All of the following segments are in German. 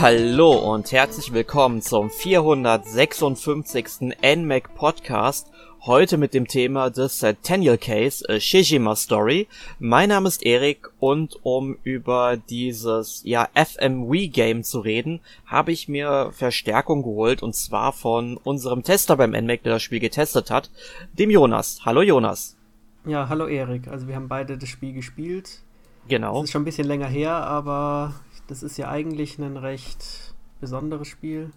Hallo und herzlich willkommen zum 456. NMAC Podcast. Heute mit dem Thema des Centennial Case äh, Shijima Story. Mein Name ist Erik und um über dieses ja FMW Game zu reden, habe ich mir Verstärkung geholt und zwar von unserem Tester beim NMAC, der das Spiel getestet hat, dem Jonas. Hallo Jonas. Ja, hallo Erik. Also wir haben beide das Spiel gespielt. Genau. Das ist schon ein bisschen länger her, aber das ist ja eigentlich ein recht besonderes Spiel.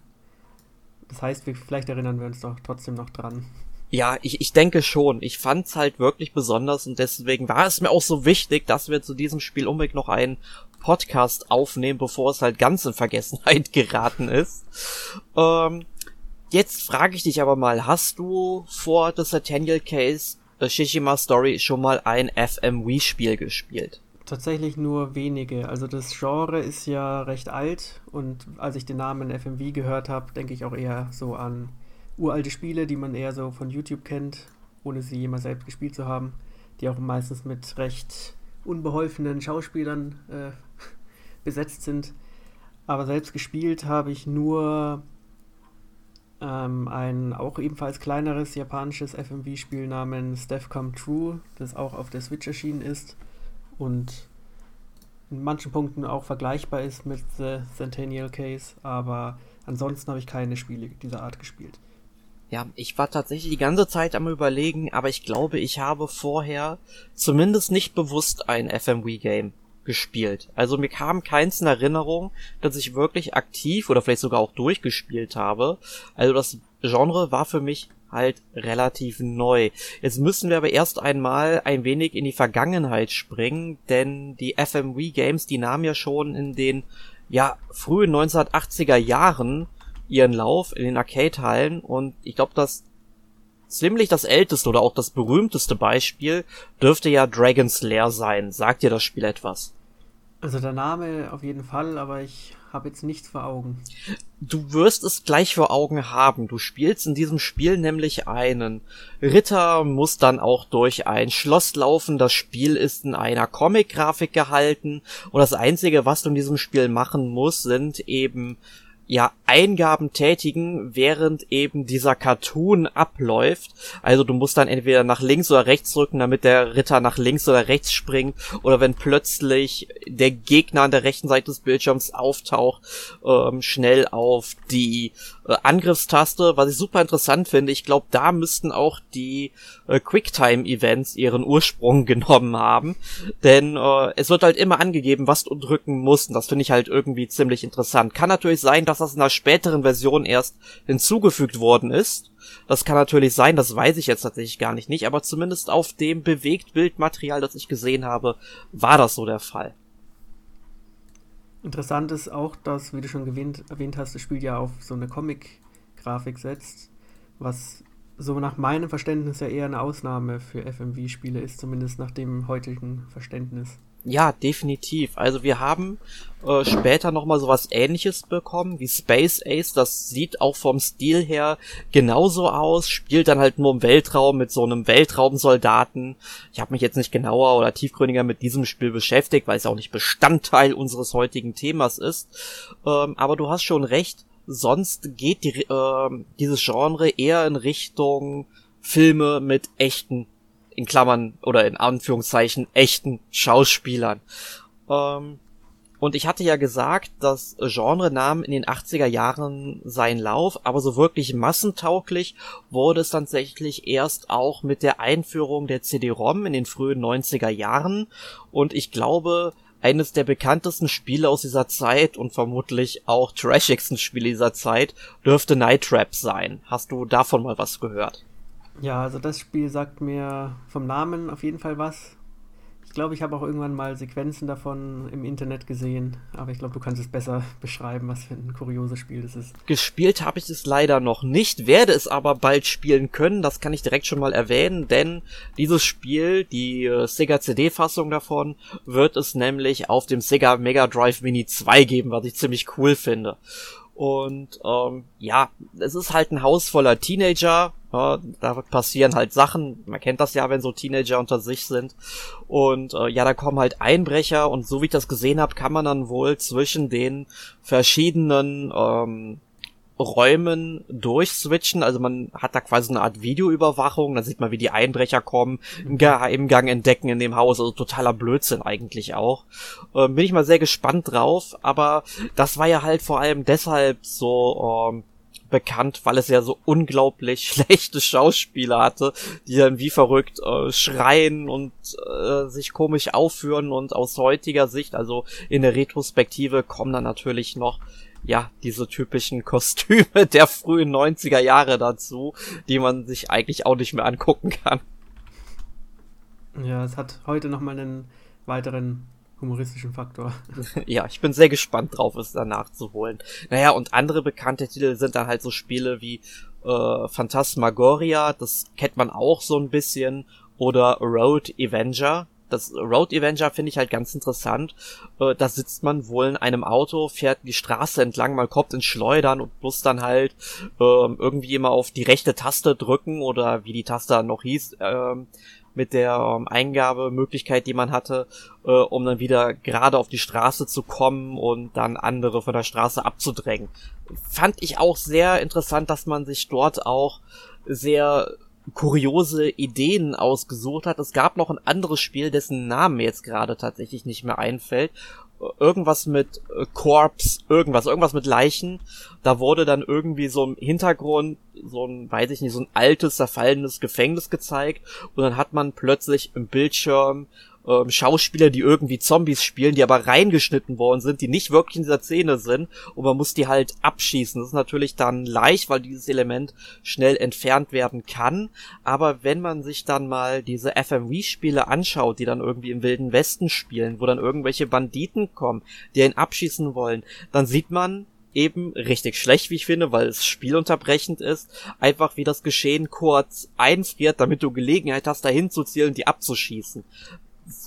Das heißt, wir, vielleicht erinnern wir uns doch trotzdem noch dran. Ja, ich, ich denke schon. Ich fand's halt wirklich besonders und deswegen war es mir auch so wichtig, dass wir zu diesem Spiel unbedingt noch einen Podcast aufnehmen, bevor es halt ganz in Vergessenheit geraten ist. Ähm, jetzt frage ich dich aber mal, hast du vor The Centennial Case The Shishima Story schon mal ein FMV-Spiel gespielt? Tatsächlich nur wenige. Also das Genre ist ja recht alt und als ich den Namen FMV gehört habe, denke ich auch eher so an uralte Spiele, die man eher so von YouTube kennt, ohne sie jemals selbst gespielt zu haben, die auch meistens mit recht unbeholfenen Schauspielern äh, besetzt sind. Aber selbst gespielt habe ich nur ähm, ein auch ebenfalls kleineres japanisches FMV-Spiel namens Death Come True, das auch auf der Switch erschienen ist und in manchen Punkten auch vergleichbar ist mit The Centennial Case, aber ansonsten habe ich keine Spiele dieser Art gespielt. Ja, ich war tatsächlich die ganze Zeit am überlegen, aber ich glaube, ich habe vorher zumindest nicht bewusst ein FMV-Game gespielt. Also mir kam keins in Erinnerung, dass ich wirklich aktiv oder vielleicht sogar auch durchgespielt habe. Also das Genre war für mich halt relativ neu. Jetzt müssen wir aber erst einmal ein wenig in die Vergangenheit springen, denn die FMV Games, die nahmen ja schon in den ja frühen 1980er Jahren ihren Lauf in den Arcade-Hallen und ich glaube, das ziemlich das älteste oder auch das berühmteste Beispiel dürfte ja Dragon's Lair sein. Sagt dir das Spiel etwas? Also der Name auf jeden Fall, aber ich habe jetzt nichts vor Augen. Du wirst es gleich vor Augen haben. Du spielst in diesem Spiel nämlich einen Ritter, muss dann auch durch ein Schloss laufen. Das Spiel ist in einer Comic-Grafik gehalten und das einzige, was du in diesem Spiel machen musst, sind eben ja Eingaben tätigen, während eben dieser Cartoon abläuft. Also du musst dann entweder nach links oder rechts drücken, damit der Ritter nach links oder rechts springt, oder wenn plötzlich der Gegner an der rechten Seite des Bildschirms auftaucht, ähm, schnell auf die äh, Angriffstaste, was ich super interessant finde. Ich glaube, da müssten auch die äh, Quicktime-Events ihren Ursprung genommen haben, denn äh, es wird halt immer angegeben, was du drücken musst, und das finde ich halt irgendwie ziemlich interessant. Kann natürlich sein, dass das in einer späteren Version erst hinzugefügt worden ist. Das kann natürlich sein, das weiß ich jetzt tatsächlich gar nicht, nicht, aber zumindest auf dem Bewegtbildmaterial, das ich gesehen habe, war das so der Fall. Interessant ist auch, dass, wie du schon erwähnt, erwähnt hast, das Spiel ja auf so eine Comic-Grafik setzt, was so nach meinem Verständnis ja eher eine Ausnahme für FMV-Spiele ist, zumindest nach dem heutigen Verständnis. Ja, definitiv. Also wir haben äh, später nochmal sowas ähnliches bekommen wie Space Ace. Das sieht auch vom Stil her genauso aus, spielt dann halt nur im Weltraum mit so einem Weltraumsoldaten. Ich habe mich jetzt nicht genauer oder tiefgründiger mit diesem Spiel beschäftigt, weil es auch nicht Bestandteil unseres heutigen Themas ist. Ähm, aber du hast schon recht, sonst geht die, äh, dieses Genre eher in Richtung Filme mit echten in Klammern oder in Anführungszeichen echten Schauspielern. Ähm, und ich hatte ja gesagt, das Genre nahm in den 80er Jahren seinen Lauf, aber so wirklich massentauglich wurde es tatsächlich erst auch mit der Einführung der CD-ROM in den frühen 90er Jahren. Und ich glaube, eines der bekanntesten Spiele aus dieser Zeit und vermutlich auch trashigsten Spiele dieser Zeit dürfte Night Trap sein. Hast du davon mal was gehört? Ja, also das Spiel sagt mir vom Namen auf jeden Fall was. Ich glaube, ich habe auch irgendwann mal Sequenzen davon im Internet gesehen, aber ich glaube, du kannst es besser beschreiben, was für ein kurioses Spiel das ist. Gespielt habe ich es leider noch nicht, werde es aber bald spielen können, das kann ich direkt schon mal erwähnen, denn dieses Spiel, die äh, Sega CD-Fassung davon, wird es nämlich auf dem Sega Mega Drive Mini 2 geben, was ich ziemlich cool finde. Und ähm, ja, es ist halt ein Haus voller Teenager. Ja, da passieren halt Sachen. Man kennt das ja, wenn so Teenager unter sich sind. Und äh, ja, da kommen halt Einbrecher. Und so wie ich das gesehen habe, kann man dann wohl zwischen den verschiedenen ähm, Räumen durchswitchen. Also man hat da quasi eine Art Videoüberwachung. Da sieht man, wie die Einbrecher kommen, im Geheimgang entdecken in dem Haus. Also totaler Blödsinn eigentlich auch. Ähm, bin ich mal sehr gespannt drauf. Aber das war ja halt vor allem deshalb so ähm, bekannt, weil es ja so unglaublich schlechte Schauspieler hatte, die dann wie verrückt äh, schreien und äh, sich komisch aufführen und aus heutiger Sicht, also in der Retrospektive, kommen dann natürlich noch ja, diese typischen Kostüme der frühen 90er Jahre dazu, die man sich eigentlich auch nicht mehr angucken kann. Ja, es hat heute nochmal einen weiteren humoristischen Faktor. ja, ich bin sehr gespannt drauf, es danach zu holen. Naja, und andere bekannte Titel sind dann halt so Spiele wie äh, Phantasmagoria, das kennt man auch so ein bisschen, oder Road Avenger, das Road Avenger finde ich halt ganz interessant. Äh, da sitzt man wohl in einem Auto, fährt die Straße entlang, mal kommt ins Schleudern und muss dann halt äh, irgendwie immer auf die rechte Taste drücken oder wie die Taste noch hieß, äh, mit der ähm, Eingabemöglichkeit, die man hatte, äh, um dann wieder gerade auf die Straße zu kommen und dann andere von der Straße abzudrängen. Fand ich auch sehr interessant, dass man sich dort auch sehr kuriose Ideen ausgesucht hat. Es gab noch ein anderes Spiel, dessen Name jetzt gerade tatsächlich nicht mehr einfällt. Irgendwas mit äh, Corpse, irgendwas, irgendwas mit Leichen. Da wurde dann irgendwie so im Hintergrund so ein, weiß ich nicht, so ein altes, zerfallenes Gefängnis gezeigt und dann hat man plötzlich im Bildschirm ähm, Schauspieler, die irgendwie Zombies spielen, die aber reingeschnitten worden sind, die nicht wirklich in dieser Szene sind und man muss die halt abschießen. Das ist natürlich dann leicht, weil dieses Element schnell entfernt werden kann. Aber wenn man sich dann mal diese FMV-Spiele anschaut, die dann irgendwie im Wilden Westen spielen, wo dann irgendwelche Banditen kommen, die einen abschießen wollen, dann sieht man, eben richtig schlecht, wie ich finde, weil es spielunterbrechend ist, einfach wie das Geschehen kurz einfriert, damit du Gelegenheit hast, dahin zu zielen, die abzuschießen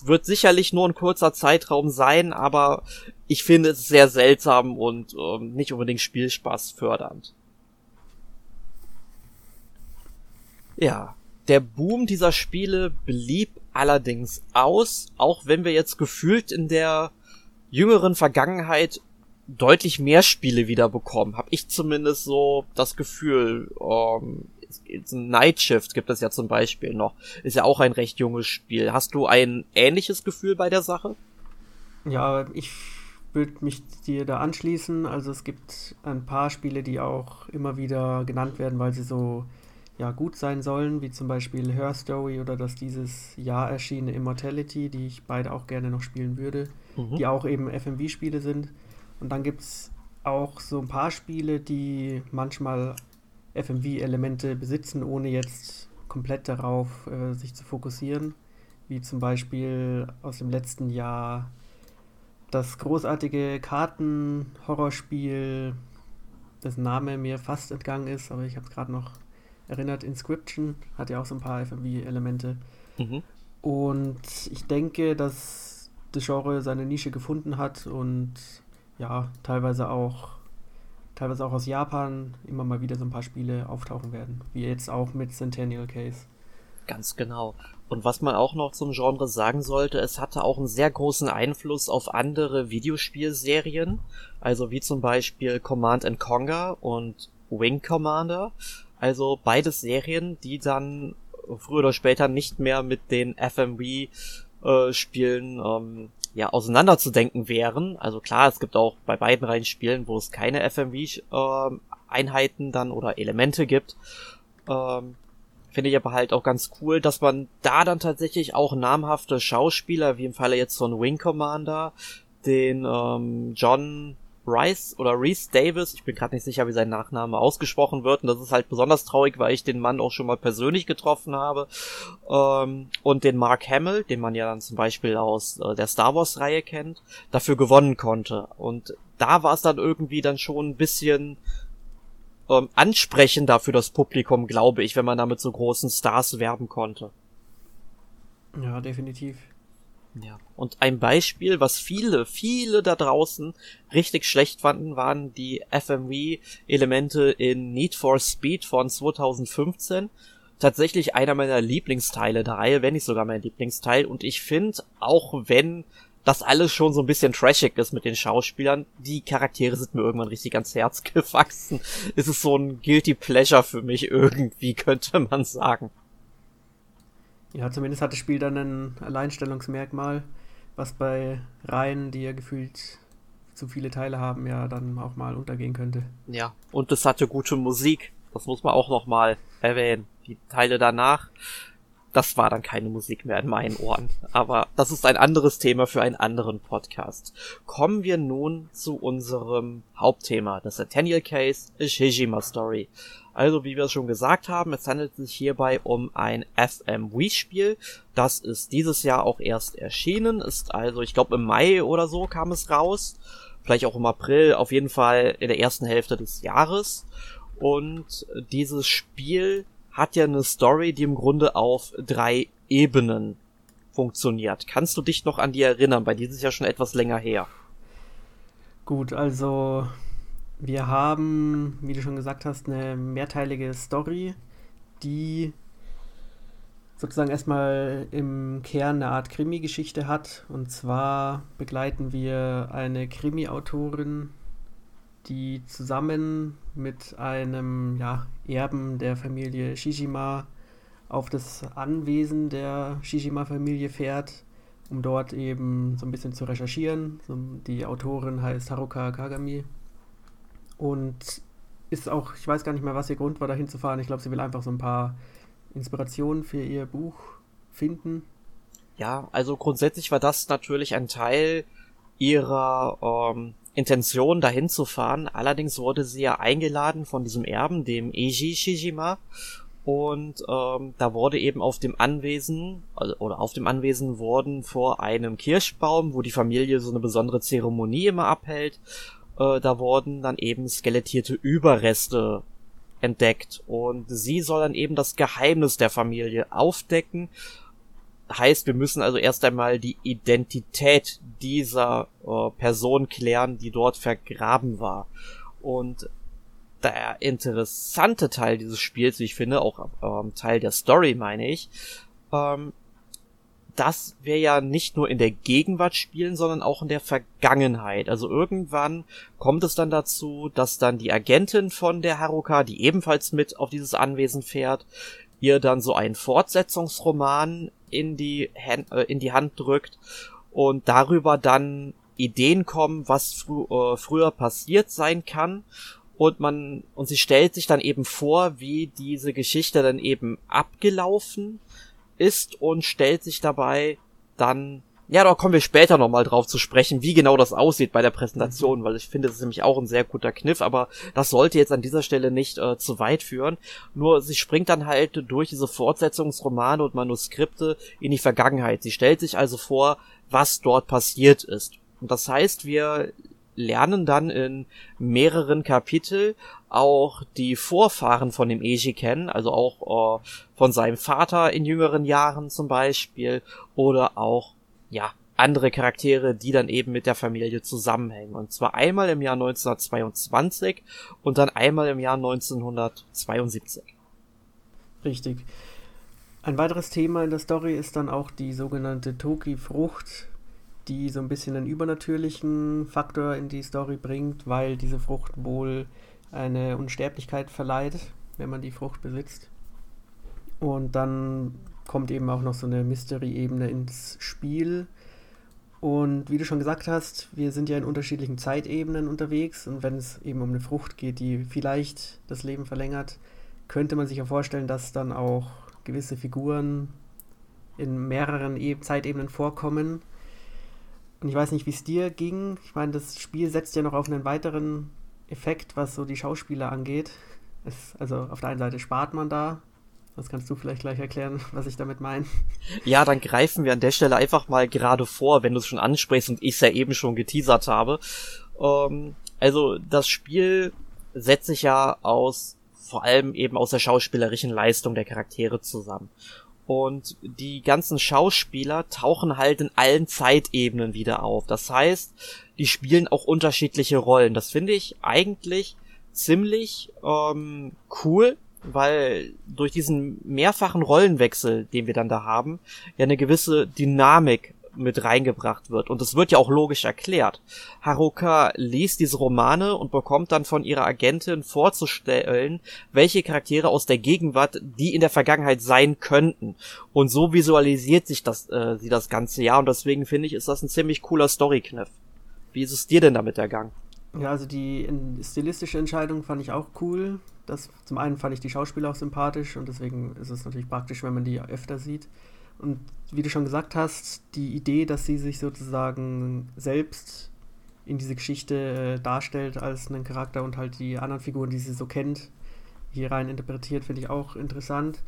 wird sicherlich nur ein kurzer Zeitraum sein, aber ich finde es sehr seltsam und ähm, nicht unbedingt Spielspaß fördernd. Ja, der Boom dieser Spiele blieb allerdings aus, auch wenn wir jetzt gefühlt in der jüngeren Vergangenheit deutlich mehr Spiele wieder bekommen. Hab ich zumindest so das Gefühl. Ähm, Night Shift gibt es ja zum Beispiel noch. Ist ja auch ein recht junges Spiel. Hast du ein ähnliches Gefühl bei der Sache? Ja, ich würde mich dir da anschließen. Also es gibt ein paar Spiele, die auch immer wieder genannt werden, weil sie so ja, gut sein sollen, wie zum Beispiel Her Story oder das dieses Jahr erschienene Immortality, die ich beide auch gerne noch spielen würde, mhm. die auch eben FMV-Spiele sind. Und dann gibt es auch so ein paar Spiele, die manchmal FMV-Elemente besitzen, ohne jetzt komplett darauf äh, sich zu fokussieren. Wie zum Beispiel aus dem letzten Jahr das großartige Karten-Horrorspiel, dessen Name mir fast entgangen ist, aber ich habe es gerade noch erinnert. Inscription hat ja auch so ein paar FMV-Elemente. Mhm. Und ich denke, dass das Genre seine Nische gefunden hat und ja, teilweise auch teilweise auch aus Japan immer mal wieder so ein paar Spiele auftauchen werden. Wie jetzt auch mit Centennial Case. Ganz genau. Und was man auch noch zum Genre sagen sollte, es hatte auch einen sehr großen Einfluss auf andere Videospielserien, also wie zum Beispiel Command and Conquer und Wing Commander. Also beides Serien, die dann früher oder später nicht mehr mit den FMV äh, Spielen ähm, ja auseinanderzudenken wären. Also klar, es gibt auch bei beiden Reihen Spielen, wo es keine FMV-Einheiten äh, dann oder Elemente gibt. Ähm, Finde ich aber halt auch ganz cool, dass man da dann tatsächlich auch namhafte Schauspieler, wie im Falle jetzt von Wing Commander, den ähm, John Rice oder Reese Davis, ich bin gerade nicht sicher, wie sein Nachname ausgesprochen wird, und das ist halt besonders traurig, weil ich den Mann auch schon mal persönlich getroffen habe. Ähm, und den Mark Hamill, den man ja dann zum Beispiel aus äh, der Star Wars-Reihe kennt, dafür gewonnen konnte. Und da war es dann irgendwie dann schon ein bisschen ähm, ansprechender für das Publikum, glaube ich, wenn man damit so großen Stars werben konnte. Ja, definitiv. Ja. Und ein Beispiel, was viele, viele da draußen richtig schlecht fanden, waren die FMV-Elemente in Need for Speed von 2015. Tatsächlich einer meiner Lieblingsteile der Reihe, wenn nicht sogar mein Lieblingsteil. Und ich finde, auch wenn das alles schon so ein bisschen trashig ist mit den Schauspielern, die Charaktere sind mir irgendwann richtig ans Herz gewachsen. Es ist so ein guilty pleasure für mich irgendwie, könnte man sagen. Ja, zumindest hat das Spiel dann ein Alleinstellungsmerkmal, was bei Reihen, die ja gefühlt zu viele Teile haben, ja dann auch mal untergehen könnte. Ja, und es hatte gute Musik. Das muss man auch noch mal erwähnen. Die Teile danach, das war dann keine Musik mehr in meinen Ohren. Aber das ist ein anderes Thema für einen anderen Podcast. Kommen wir nun zu unserem Hauptthema, das Centennial Case, A Shijima Story. Also, wie wir schon gesagt haben, es handelt sich hierbei um ein FMV-Spiel. Das ist dieses Jahr auch erst erschienen, ist also, ich glaube, im Mai oder so kam es raus. Vielleicht auch im April, auf jeden Fall in der ersten Hälfte des Jahres. Und dieses Spiel hat ja eine Story, die im Grunde auf drei Ebenen funktioniert. Kannst du dich noch an die erinnern? Bei dieses Jahr schon etwas länger her. Gut, also wir haben, wie du schon gesagt hast, eine mehrteilige Story, die sozusagen erstmal im Kern eine Art Krimi-Geschichte hat. Und zwar begleiten wir eine Krimi-Autorin, die zusammen mit einem ja, Erben der Familie Shijima auf das Anwesen der Shijima-Familie fährt, um dort eben so ein bisschen zu recherchieren. Die Autorin heißt Haruka Kagami und ist auch, ich weiß gar nicht mehr, was ihr Grund war, da hinzufahren. Ich glaube, sie will einfach so ein paar Inspirationen für ihr Buch finden. Ja, also grundsätzlich war das natürlich ein Teil ihrer ähm, Intention, dahin zu fahren. Allerdings wurde sie ja eingeladen von diesem Erben, dem Eiji Shijima. Und ähm, da wurde eben auf dem Anwesen, also, oder auf dem Anwesen wurden vor einem Kirschbaum, wo die Familie so eine besondere Zeremonie immer abhält, äh, da wurden dann eben skelettierte Überreste entdeckt und sie soll dann eben das Geheimnis der Familie aufdecken. Heißt, wir müssen also erst einmal die Identität dieser äh, Person klären, die dort vergraben war. Und der interessante Teil dieses Spiels, wie ich finde, auch ähm, Teil der Story, meine ich, ähm, dass wir ja nicht nur in der Gegenwart spielen, sondern auch in der Vergangenheit. Also irgendwann kommt es dann dazu, dass dann die Agentin von der Haruka, die ebenfalls mit auf dieses Anwesen fährt, ihr dann so einen Fortsetzungsroman in die, Hand, äh, in die Hand drückt und darüber dann Ideen kommen, was frü äh, früher passiert sein kann. Und man und sie stellt sich dann eben vor, wie diese Geschichte dann eben abgelaufen ist und stellt sich dabei dann ja, da kommen wir später nochmal drauf zu sprechen, wie genau das aussieht bei der Präsentation, mhm. weil ich finde, das ist nämlich auch ein sehr guter Kniff, aber das sollte jetzt an dieser Stelle nicht äh, zu weit führen. Nur sie springt dann halt durch diese Fortsetzungsromane und Manuskripte in die Vergangenheit. Sie stellt sich also vor, was dort passiert ist. Und das heißt, wir lernen dann in mehreren Kapitel auch die Vorfahren von dem Eiji kennen, also auch äh, von seinem Vater in jüngeren Jahren zum Beispiel oder auch, ja, andere Charaktere, die dann eben mit der Familie zusammenhängen. Und zwar einmal im Jahr 1922 und dann einmal im Jahr 1972. Richtig. Ein weiteres Thema in der Story ist dann auch die sogenannte Toki-Frucht, die so ein bisschen einen übernatürlichen Faktor in die Story bringt, weil diese Frucht wohl eine Unsterblichkeit verleiht, wenn man die Frucht besitzt. Und dann kommt eben auch noch so eine Mystery-Ebene ins Spiel. Und wie du schon gesagt hast, wir sind ja in unterschiedlichen Zeitebenen unterwegs. Und wenn es eben um eine Frucht geht, die vielleicht das Leben verlängert, könnte man sich ja vorstellen, dass dann auch gewisse Figuren in mehreren e Zeitebenen vorkommen. Und ich weiß nicht, wie es dir ging. Ich meine, das Spiel setzt ja noch auf einen weiteren Effekt, was so die Schauspieler angeht. Es, also auf der einen Seite spart man da. Das kannst du vielleicht gleich erklären, was ich damit meine. Ja, dann greifen wir an der Stelle einfach mal gerade vor, wenn du es schon ansprichst und ich es ja eben schon geteasert habe. Ähm, also das Spiel setzt sich ja aus vor allem eben aus der schauspielerischen Leistung der Charaktere zusammen. Und die ganzen Schauspieler tauchen halt in allen Zeitebenen wieder auf. Das heißt, die spielen auch unterschiedliche Rollen. Das finde ich eigentlich ziemlich ähm, cool, weil durch diesen mehrfachen Rollenwechsel, den wir dann da haben, ja eine gewisse Dynamik mit reingebracht wird. Und es wird ja auch logisch erklärt. Haruka liest diese Romane und bekommt dann von ihrer Agentin vorzustellen, welche Charaktere aus der Gegenwart die in der Vergangenheit sein könnten. Und so visualisiert sich das, äh, sie das ganze Jahr. Und deswegen finde ich, ist das ein ziemlich cooler Story-Kniff. Wie ist es dir denn damit ergangen? Ja, also die stilistische Entscheidung fand ich auch cool. Das, zum einen fand ich die Schauspieler auch sympathisch und deswegen ist es natürlich praktisch, wenn man die öfter sieht. Und wie du schon gesagt hast, die Idee, dass sie sich sozusagen selbst in diese Geschichte äh, darstellt als einen Charakter und halt die anderen Figuren, die sie so kennt, hier rein interpretiert, finde ich auch interessant.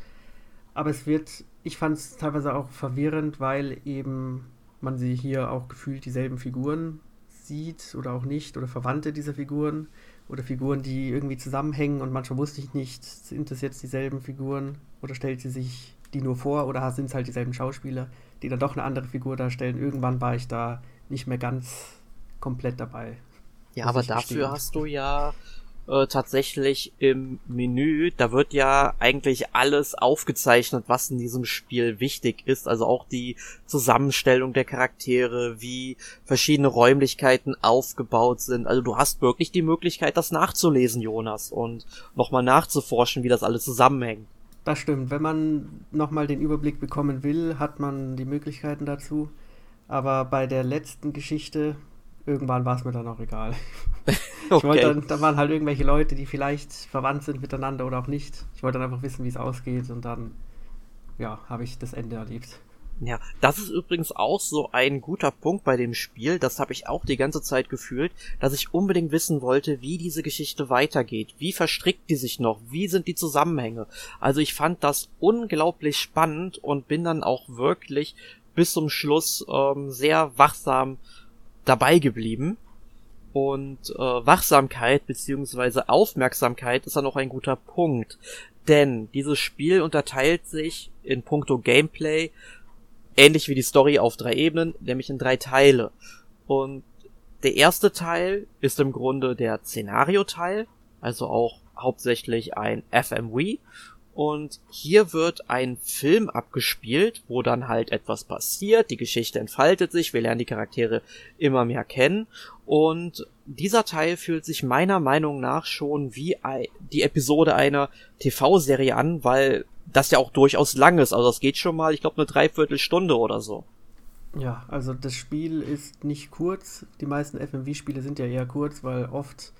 Aber es wird, ich fand es teilweise auch verwirrend, weil eben man sie hier auch gefühlt dieselben Figuren sieht oder auch nicht oder Verwandte dieser Figuren oder Figuren, die irgendwie zusammenhängen und manchmal wusste ich nicht, sind das jetzt dieselben Figuren oder stellt sie sich die nur vor oder sind es halt dieselben Schauspieler, die dann doch eine andere Figur darstellen. Irgendwann war ich da nicht mehr ganz komplett dabei. Ja, aber dafür hast du ja äh, tatsächlich im Menü, da wird ja eigentlich alles aufgezeichnet, was in diesem Spiel wichtig ist. Also auch die Zusammenstellung der Charaktere, wie verschiedene Räumlichkeiten aufgebaut sind. Also du hast wirklich die Möglichkeit, das nachzulesen, Jonas, und nochmal nachzuforschen, wie das alles zusammenhängt. Das stimmt. Wenn man nochmal den Überblick bekommen will, hat man die Möglichkeiten dazu. Aber bei der letzten Geschichte, irgendwann war es mir dann auch egal. okay. wollte dann, da waren halt irgendwelche Leute, die vielleicht verwandt sind miteinander oder auch nicht. Ich wollte dann einfach wissen, wie es ausgeht und dann, ja, habe ich das Ende erlebt. Ja, das ist übrigens auch so ein guter Punkt bei dem Spiel, das habe ich auch die ganze Zeit gefühlt, dass ich unbedingt wissen wollte, wie diese Geschichte weitergeht, wie verstrickt die sich noch, wie sind die Zusammenhänge. Also ich fand das unglaublich spannend und bin dann auch wirklich bis zum Schluss ähm, sehr wachsam dabei geblieben. Und äh, Wachsamkeit beziehungsweise Aufmerksamkeit ist dann auch ein guter Punkt. Denn dieses Spiel unterteilt sich in puncto Gameplay ähnlich wie die Story auf drei Ebenen, nämlich in drei Teile. Und der erste Teil ist im Grunde der Szenario-Teil, also auch hauptsächlich ein FMV. Und hier wird ein Film abgespielt, wo dann halt etwas passiert, die Geschichte entfaltet sich, wir lernen die Charaktere immer mehr kennen. Und dieser Teil fühlt sich meiner Meinung nach schon wie die Episode einer TV-Serie an, weil das ja auch durchaus lang ist. Also das geht schon mal, ich glaube, eine Dreiviertelstunde oder so. Ja, also das Spiel ist nicht kurz. Die meisten FMV-Spiele sind ja eher kurz, weil oft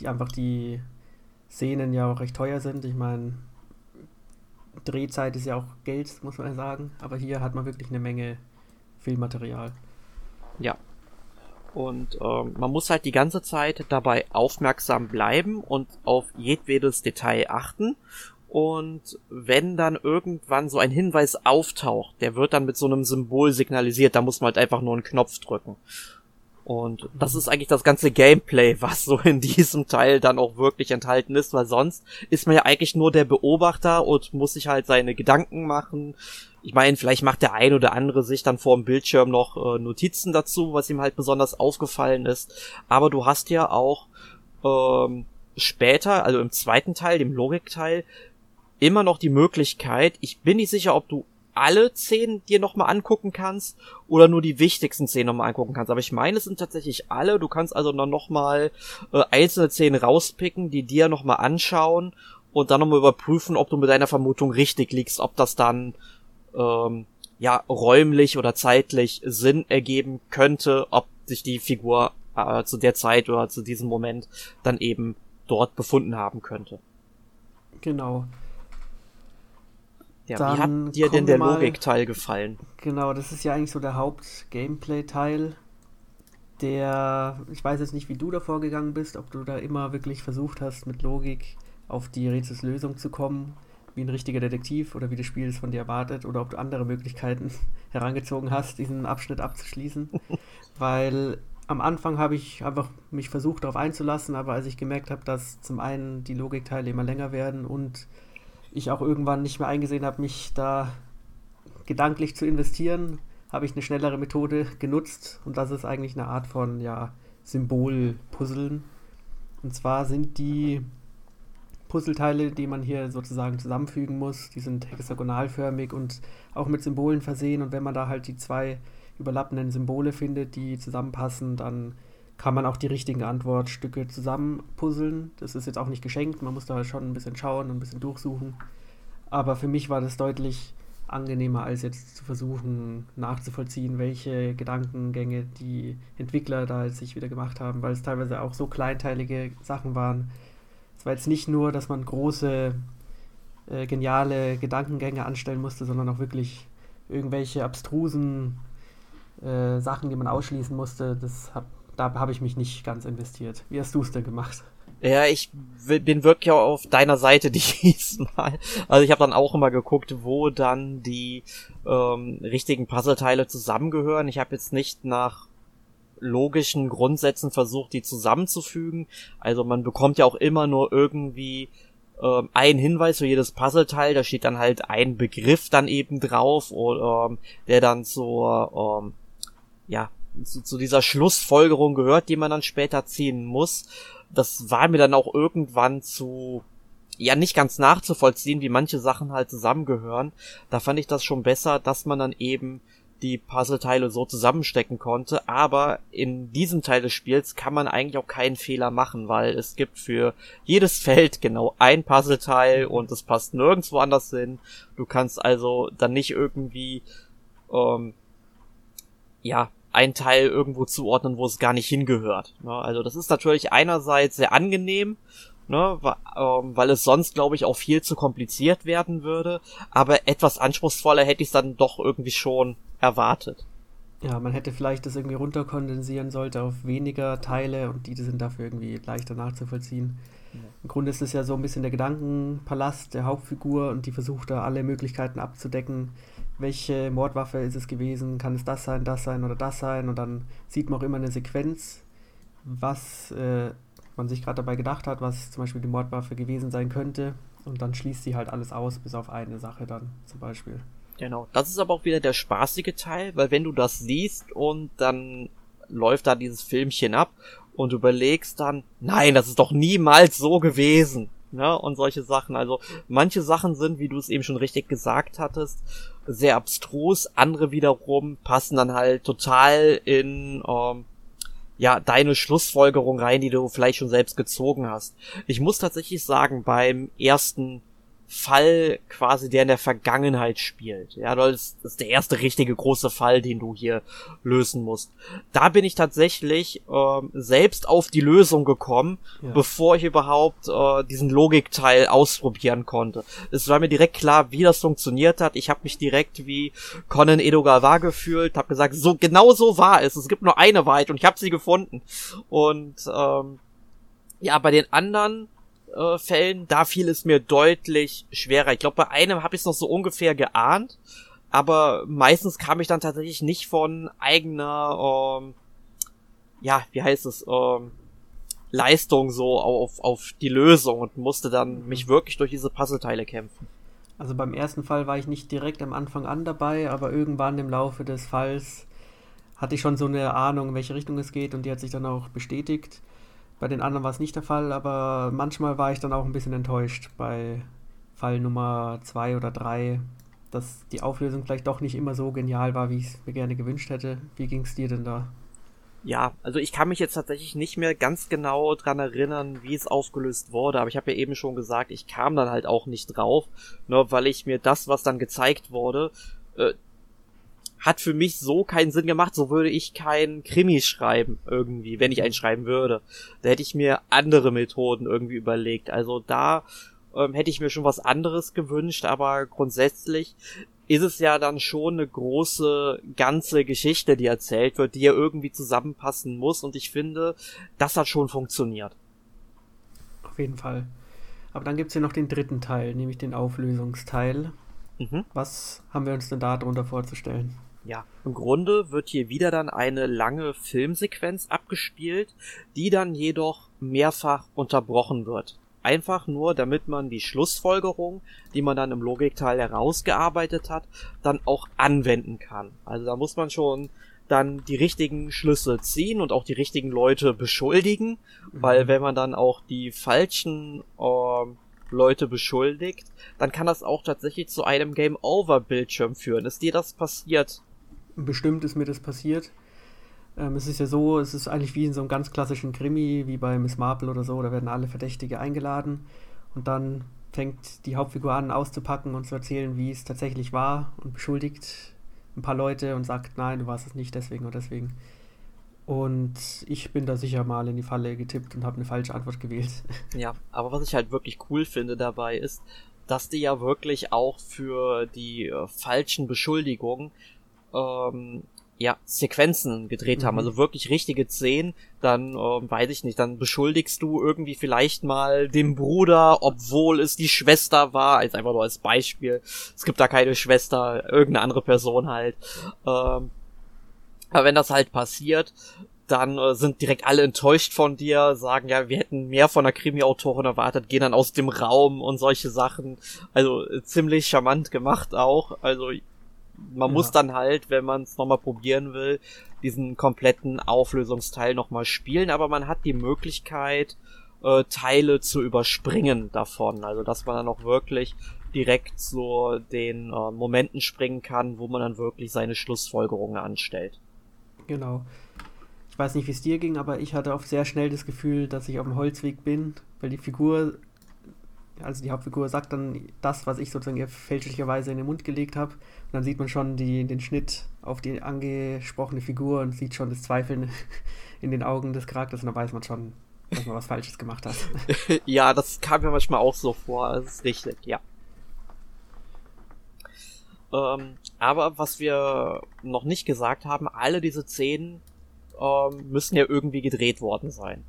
die einfach die Szenen ja auch recht teuer sind. Ich meine, Drehzeit ist ja auch Geld, muss man sagen. Aber hier hat man wirklich eine Menge Filmmaterial. Ja. Und ähm, man muss halt die ganze Zeit dabei aufmerksam bleiben und auf jedwedes Detail achten. Und wenn dann irgendwann so ein Hinweis auftaucht, der wird dann mit so einem Symbol signalisiert, da muss man halt einfach nur einen Knopf drücken. Und das ist eigentlich das ganze Gameplay, was so in diesem Teil dann auch wirklich enthalten ist, weil sonst ist man ja eigentlich nur der Beobachter und muss sich halt seine Gedanken machen. Ich meine, vielleicht macht der ein oder andere sich dann vor dem Bildschirm noch äh, Notizen dazu, was ihm halt besonders aufgefallen ist. Aber du hast ja auch ähm, später, also im zweiten Teil, dem Logikteil, immer noch die Möglichkeit, ich bin nicht sicher, ob du alle zehn dir nochmal angucken kannst oder nur die wichtigsten zehn nochmal angucken kannst. Aber ich meine, es sind tatsächlich alle. Du kannst also dann nochmal äh, einzelne zehn rauspicken, die dir nochmal anschauen und dann nochmal überprüfen, ob du mit deiner Vermutung richtig liegst, ob das dann ähm, ja räumlich oder zeitlich Sinn ergeben könnte, ob sich die Figur äh, zu der Zeit oder zu diesem Moment dann eben dort befunden haben könnte. Genau. Ja, Dann wie hat dir denn der Logikteil gefallen? Genau, das ist ja eigentlich so der Haupt-Gameplay-Teil. Der, ich weiß jetzt nicht, wie du da vorgegangen bist, ob du da immer wirklich versucht hast, mit Logik auf die Rätselslösung zu kommen, wie ein richtiger Detektiv oder wie das Spiel es von dir erwartet, oder ob du andere Möglichkeiten herangezogen hast, diesen Abschnitt abzuschließen. Weil am Anfang habe ich einfach mich versucht, darauf einzulassen, aber als ich gemerkt habe, dass zum einen die Logikteile immer länger werden und ich auch irgendwann nicht mehr eingesehen habe, mich da gedanklich zu investieren, habe ich eine schnellere Methode genutzt und das ist eigentlich eine Art von ja, Symbolpuzzeln. Und zwar sind die Puzzleteile, die man hier sozusagen zusammenfügen muss, die sind hexagonalförmig und auch mit Symbolen versehen und wenn man da halt die zwei überlappenden Symbole findet, die zusammenpassen, dann kann man auch die richtigen Antwortstücke zusammenpuzzeln. Das ist jetzt auch nicht geschenkt, man muss da schon ein bisschen schauen und ein bisschen durchsuchen. Aber für mich war das deutlich angenehmer, als jetzt zu versuchen nachzuvollziehen, welche Gedankengänge die Entwickler da sich wieder gemacht haben, weil es teilweise auch so kleinteilige Sachen waren. Es war jetzt nicht nur, dass man große, äh, geniale Gedankengänge anstellen musste, sondern auch wirklich irgendwelche abstrusen äh, Sachen, die man ausschließen musste. Das hab, da habe ich mich nicht ganz investiert. Wie hast du es denn gemacht? Ja, ich bin wirklich auch auf deiner Seite diesmal. Also ich habe dann auch immer geguckt, wo dann die ähm, richtigen Puzzleteile zusammengehören. Ich habe jetzt nicht nach logischen Grundsätzen versucht, die zusammenzufügen. Also man bekommt ja auch immer nur irgendwie ähm, einen Hinweis für jedes Puzzleteil. Da steht dann halt ein Begriff dann eben drauf, oder, ähm, der dann zur ähm, ja zu, zu dieser Schlussfolgerung gehört, die man dann später ziehen muss das war mir dann auch irgendwann zu, ja, nicht ganz nachzuvollziehen, wie manche Sachen halt zusammengehören. Da fand ich das schon besser, dass man dann eben die Puzzleteile so zusammenstecken konnte, aber in diesem Teil des Spiels kann man eigentlich auch keinen Fehler machen, weil es gibt für jedes Feld genau ein Puzzleteil und es passt nirgendwo anders hin. Du kannst also dann nicht irgendwie ähm, ja ein Teil irgendwo zuordnen, wo es gar nicht hingehört. Ne? Also das ist natürlich einerseits sehr angenehm, ne, ähm, weil es sonst, glaube ich, auch viel zu kompliziert werden würde, aber etwas anspruchsvoller hätte ich es dann doch irgendwie schon erwartet. Ja, man hätte vielleicht das irgendwie runterkondensieren sollte auf weniger Teile und die sind dafür irgendwie leichter nachzuvollziehen. Im Grunde ist es ja so ein bisschen der Gedankenpalast der Hauptfigur und die versucht da alle Möglichkeiten abzudecken, welche Mordwaffe ist es gewesen, kann es das sein, das sein oder das sein und dann sieht man auch immer eine Sequenz, was äh, man sich gerade dabei gedacht hat, was zum Beispiel die Mordwaffe gewesen sein könnte und dann schließt sie halt alles aus, bis auf eine Sache dann zum Beispiel. Genau, das ist aber auch wieder der spaßige Teil, weil wenn du das siehst und dann läuft da dieses Filmchen ab und überlegst dann, nein, das ist doch niemals so gewesen ja, und solche Sachen. Also manche Sachen sind, wie du es eben schon richtig gesagt hattest, sehr abstrus, andere wiederum passen dann halt total in ähm, ja deine Schlussfolgerung rein, die du vielleicht schon selbst gezogen hast. Ich muss tatsächlich sagen, beim ersten Fall quasi, der in der Vergangenheit spielt. Ja, das ist der erste richtige große Fall, den du hier lösen musst. Da bin ich tatsächlich ähm, selbst auf die Lösung gekommen, ja. bevor ich überhaupt äh, diesen Logikteil ausprobieren konnte. Es war mir direkt klar, wie das funktioniert hat. Ich habe mich direkt wie Conan Edogawa gefühlt, habe gesagt, so genau so war es. Es gibt nur eine Wahrheit und ich habe sie gefunden. Und ähm, ja, bei den anderen äh, Fällen, da fiel es mir deutlich schwerer. Ich glaube, bei einem habe ich es noch so ungefähr geahnt, aber meistens kam ich dann tatsächlich nicht von eigener, ähm, ja, wie heißt es, ähm, Leistung so auf, auf die Lösung und musste dann mich wirklich durch diese Puzzleteile kämpfen. Also beim ersten Fall war ich nicht direkt am Anfang an dabei, aber irgendwann im Laufe des Falls hatte ich schon so eine Ahnung, in welche Richtung es geht und die hat sich dann auch bestätigt. Bei den anderen war es nicht der Fall, aber manchmal war ich dann auch ein bisschen enttäuscht bei Fall Nummer 2 oder 3, dass die Auflösung vielleicht doch nicht immer so genial war, wie ich es mir gerne gewünscht hätte. Wie ging es dir denn da? Ja, also ich kann mich jetzt tatsächlich nicht mehr ganz genau dran erinnern, wie es aufgelöst wurde, aber ich habe ja eben schon gesagt, ich kam dann halt auch nicht drauf, nur weil ich mir das, was dann gezeigt wurde, äh, hat für mich so keinen Sinn gemacht, so würde ich kein Krimi schreiben irgendwie, wenn ich einen schreiben würde. Da hätte ich mir andere Methoden irgendwie überlegt. Also da ähm, hätte ich mir schon was anderes gewünscht, aber grundsätzlich ist es ja dann schon eine große ganze Geschichte, die erzählt wird, die ja irgendwie zusammenpassen muss und ich finde, das hat schon funktioniert. Auf jeden Fall. Aber dann gibt's ja noch den dritten Teil, nämlich den Auflösungsteil. Mhm. Was haben wir uns denn da drunter vorzustellen? Ja, im Grunde wird hier wieder dann eine lange Filmsequenz abgespielt, die dann jedoch mehrfach unterbrochen wird. einfach nur, damit man die Schlussfolgerung, die man dann im Logikteil herausgearbeitet hat, dann auch anwenden kann. Also da muss man schon dann die richtigen Schlüsse ziehen und auch die richtigen Leute beschuldigen, mhm. weil wenn man dann auch die falschen äh, Leute beschuldigt, dann kann das auch tatsächlich zu einem Game Over Bildschirm führen. Ist dir das passiert? Bestimmt ist mir das passiert. Ähm, es ist ja so, es ist eigentlich wie in so einem ganz klassischen Krimi, wie bei Miss Marple oder so, da werden alle Verdächtige eingeladen und dann fängt die Hauptfigur an auszupacken und zu erzählen, wie es tatsächlich war und beschuldigt ein paar Leute und sagt, nein, du warst es nicht deswegen oder deswegen. Und ich bin da sicher mal in die Falle getippt und habe eine falsche Antwort gewählt. Ja, aber was ich halt wirklich cool finde dabei ist, dass die ja wirklich auch für die äh, falschen Beschuldigungen ähm, ja, Sequenzen gedreht mhm. haben, also wirklich richtige Szenen, dann ähm, weiß ich nicht, dann beschuldigst du irgendwie vielleicht mal den Bruder, obwohl es die Schwester war, als einfach nur als Beispiel. Es gibt da keine Schwester, irgendeine andere Person halt. Ähm, aber wenn das halt passiert, dann äh, sind direkt alle enttäuscht von dir, sagen ja, wir hätten mehr von der Krimi-Autorin erwartet, gehen dann aus dem Raum und solche Sachen. Also äh, ziemlich charmant gemacht auch. Also man ja. muss dann halt, wenn man es nochmal probieren will, diesen kompletten Auflösungsteil nochmal spielen, aber man hat die Möglichkeit, äh, Teile zu überspringen davon. Also dass man dann auch wirklich direkt so den äh, Momenten springen kann, wo man dann wirklich seine Schlussfolgerungen anstellt. Genau. Ich weiß nicht, wie es dir ging, aber ich hatte auch sehr schnell das Gefühl, dass ich auf dem Holzweg bin, weil die Figur also die Hauptfigur sagt dann das, was ich sozusagen fälschlicherweise in den Mund gelegt habe. Und dann sieht man schon die, den Schnitt auf die angesprochene Figur und sieht schon das Zweifeln in den Augen des Charakters und dann weiß man schon, dass man was Falsches gemacht hat. ja, das kam mir manchmal auch so vor, das ist richtig, ja. Ähm, aber was wir noch nicht gesagt haben, alle diese Szenen ähm, müssen ja irgendwie gedreht worden sein.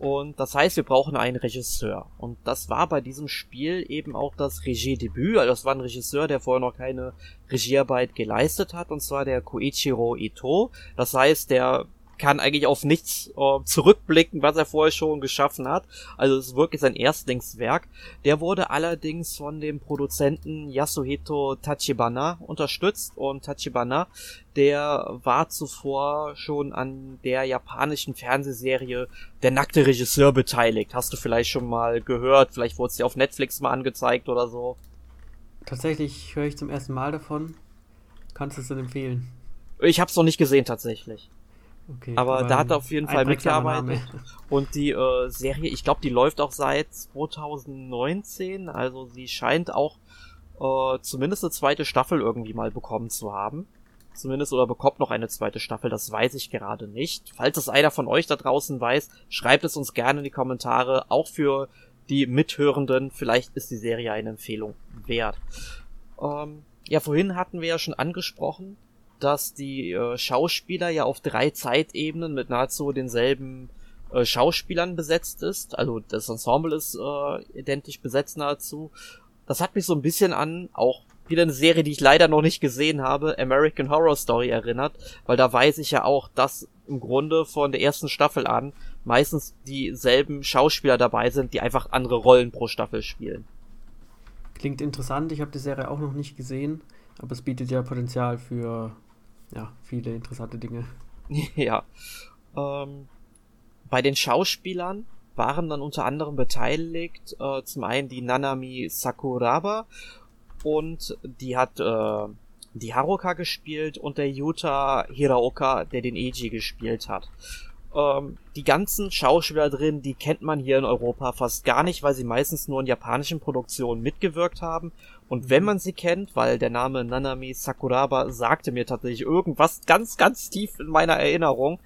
Und das heißt, wir brauchen einen Regisseur. Und das war bei diesem Spiel eben auch das Regiedebüt. Also das war ein Regisseur, der vorher noch keine Regiearbeit geleistet hat, und zwar der Koichiro Ito. Das heißt, der kann eigentlich auf nichts äh, zurückblicken, was er vorher schon geschaffen hat. Also es ist wirklich sein Erstlingswerk. Der wurde allerdings von dem Produzenten Yasuhito Tachibana unterstützt und Tachibana, der war zuvor schon an der japanischen Fernsehserie Der nackte Regisseur beteiligt. Hast du vielleicht schon mal gehört? Vielleicht wurde es dir auf Netflix mal angezeigt oder so. Tatsächlich höre ich zum ersten Mal davon. Kannst du es denn empfehlen? Ich habe es noch nicht gesehen tatsächlich. Okay, aber, aber da hat er auf jeden Fall mitgearbeitet. Und die äh, Serie, ich glaube, die läuft auch seit 2019. Also sie scheint auch äh, zumindest eine zweite Staffel irgendwie mal bekommen zu haben. Zumindest oder bekommt noch eine zweite Staffel, das weiß ich gerade nicht. Falls es einer von euch da draußen weiß, schreibt es uns gerne in die Kommentare. Auch für die Mithörenden, vielleicht ist die Serie eine Empfehlung wert. Ähm, ja, vorhin hatten wir ja schon angesprochen, dass die äh, Schauspieler ja auf drei Zeitebenen mit nahezu denselben äh, Schauspielern besetzt ist. Also das Ensemble ist äh, identisch besetzt nahezu. Das hat mich so ein bisschen an, auch wieder eine Serie, die ich leider noch nicht gesehen habe, American Horror Story erinnert, weil da weiß ich ja auch, dass im Grunde von der ersten Staffel an meistens dieselben Schauspieler dabei sind, die einfach andere Rollen pro Staffel spielen. Klingt interessant, ich habe die Serie auch noch nicht gesehen, aber es bietet ja Potenzial für ja, viele interessante Dinge. ja. Ähm, bei den Schauspielern waren dann unter anderem beteiligt äh, zum einen die Nanami Sakuraba und die hat äh, die Haruka gespielt und der Yuta Hiraoka, der den Eiji gespielt hat. Ähm, die ganzen Schauspieler drin, die kennt man hier in Europa fast gar nicht, weil sie meistens nur in japanischen Produktionen mitgewirkt haben. Und wenn man sie kennt, weil der Name Nanami Sakuraba sagte mir tatsächlich irgendwas ganz, ganz tief in meiner Erinnerung,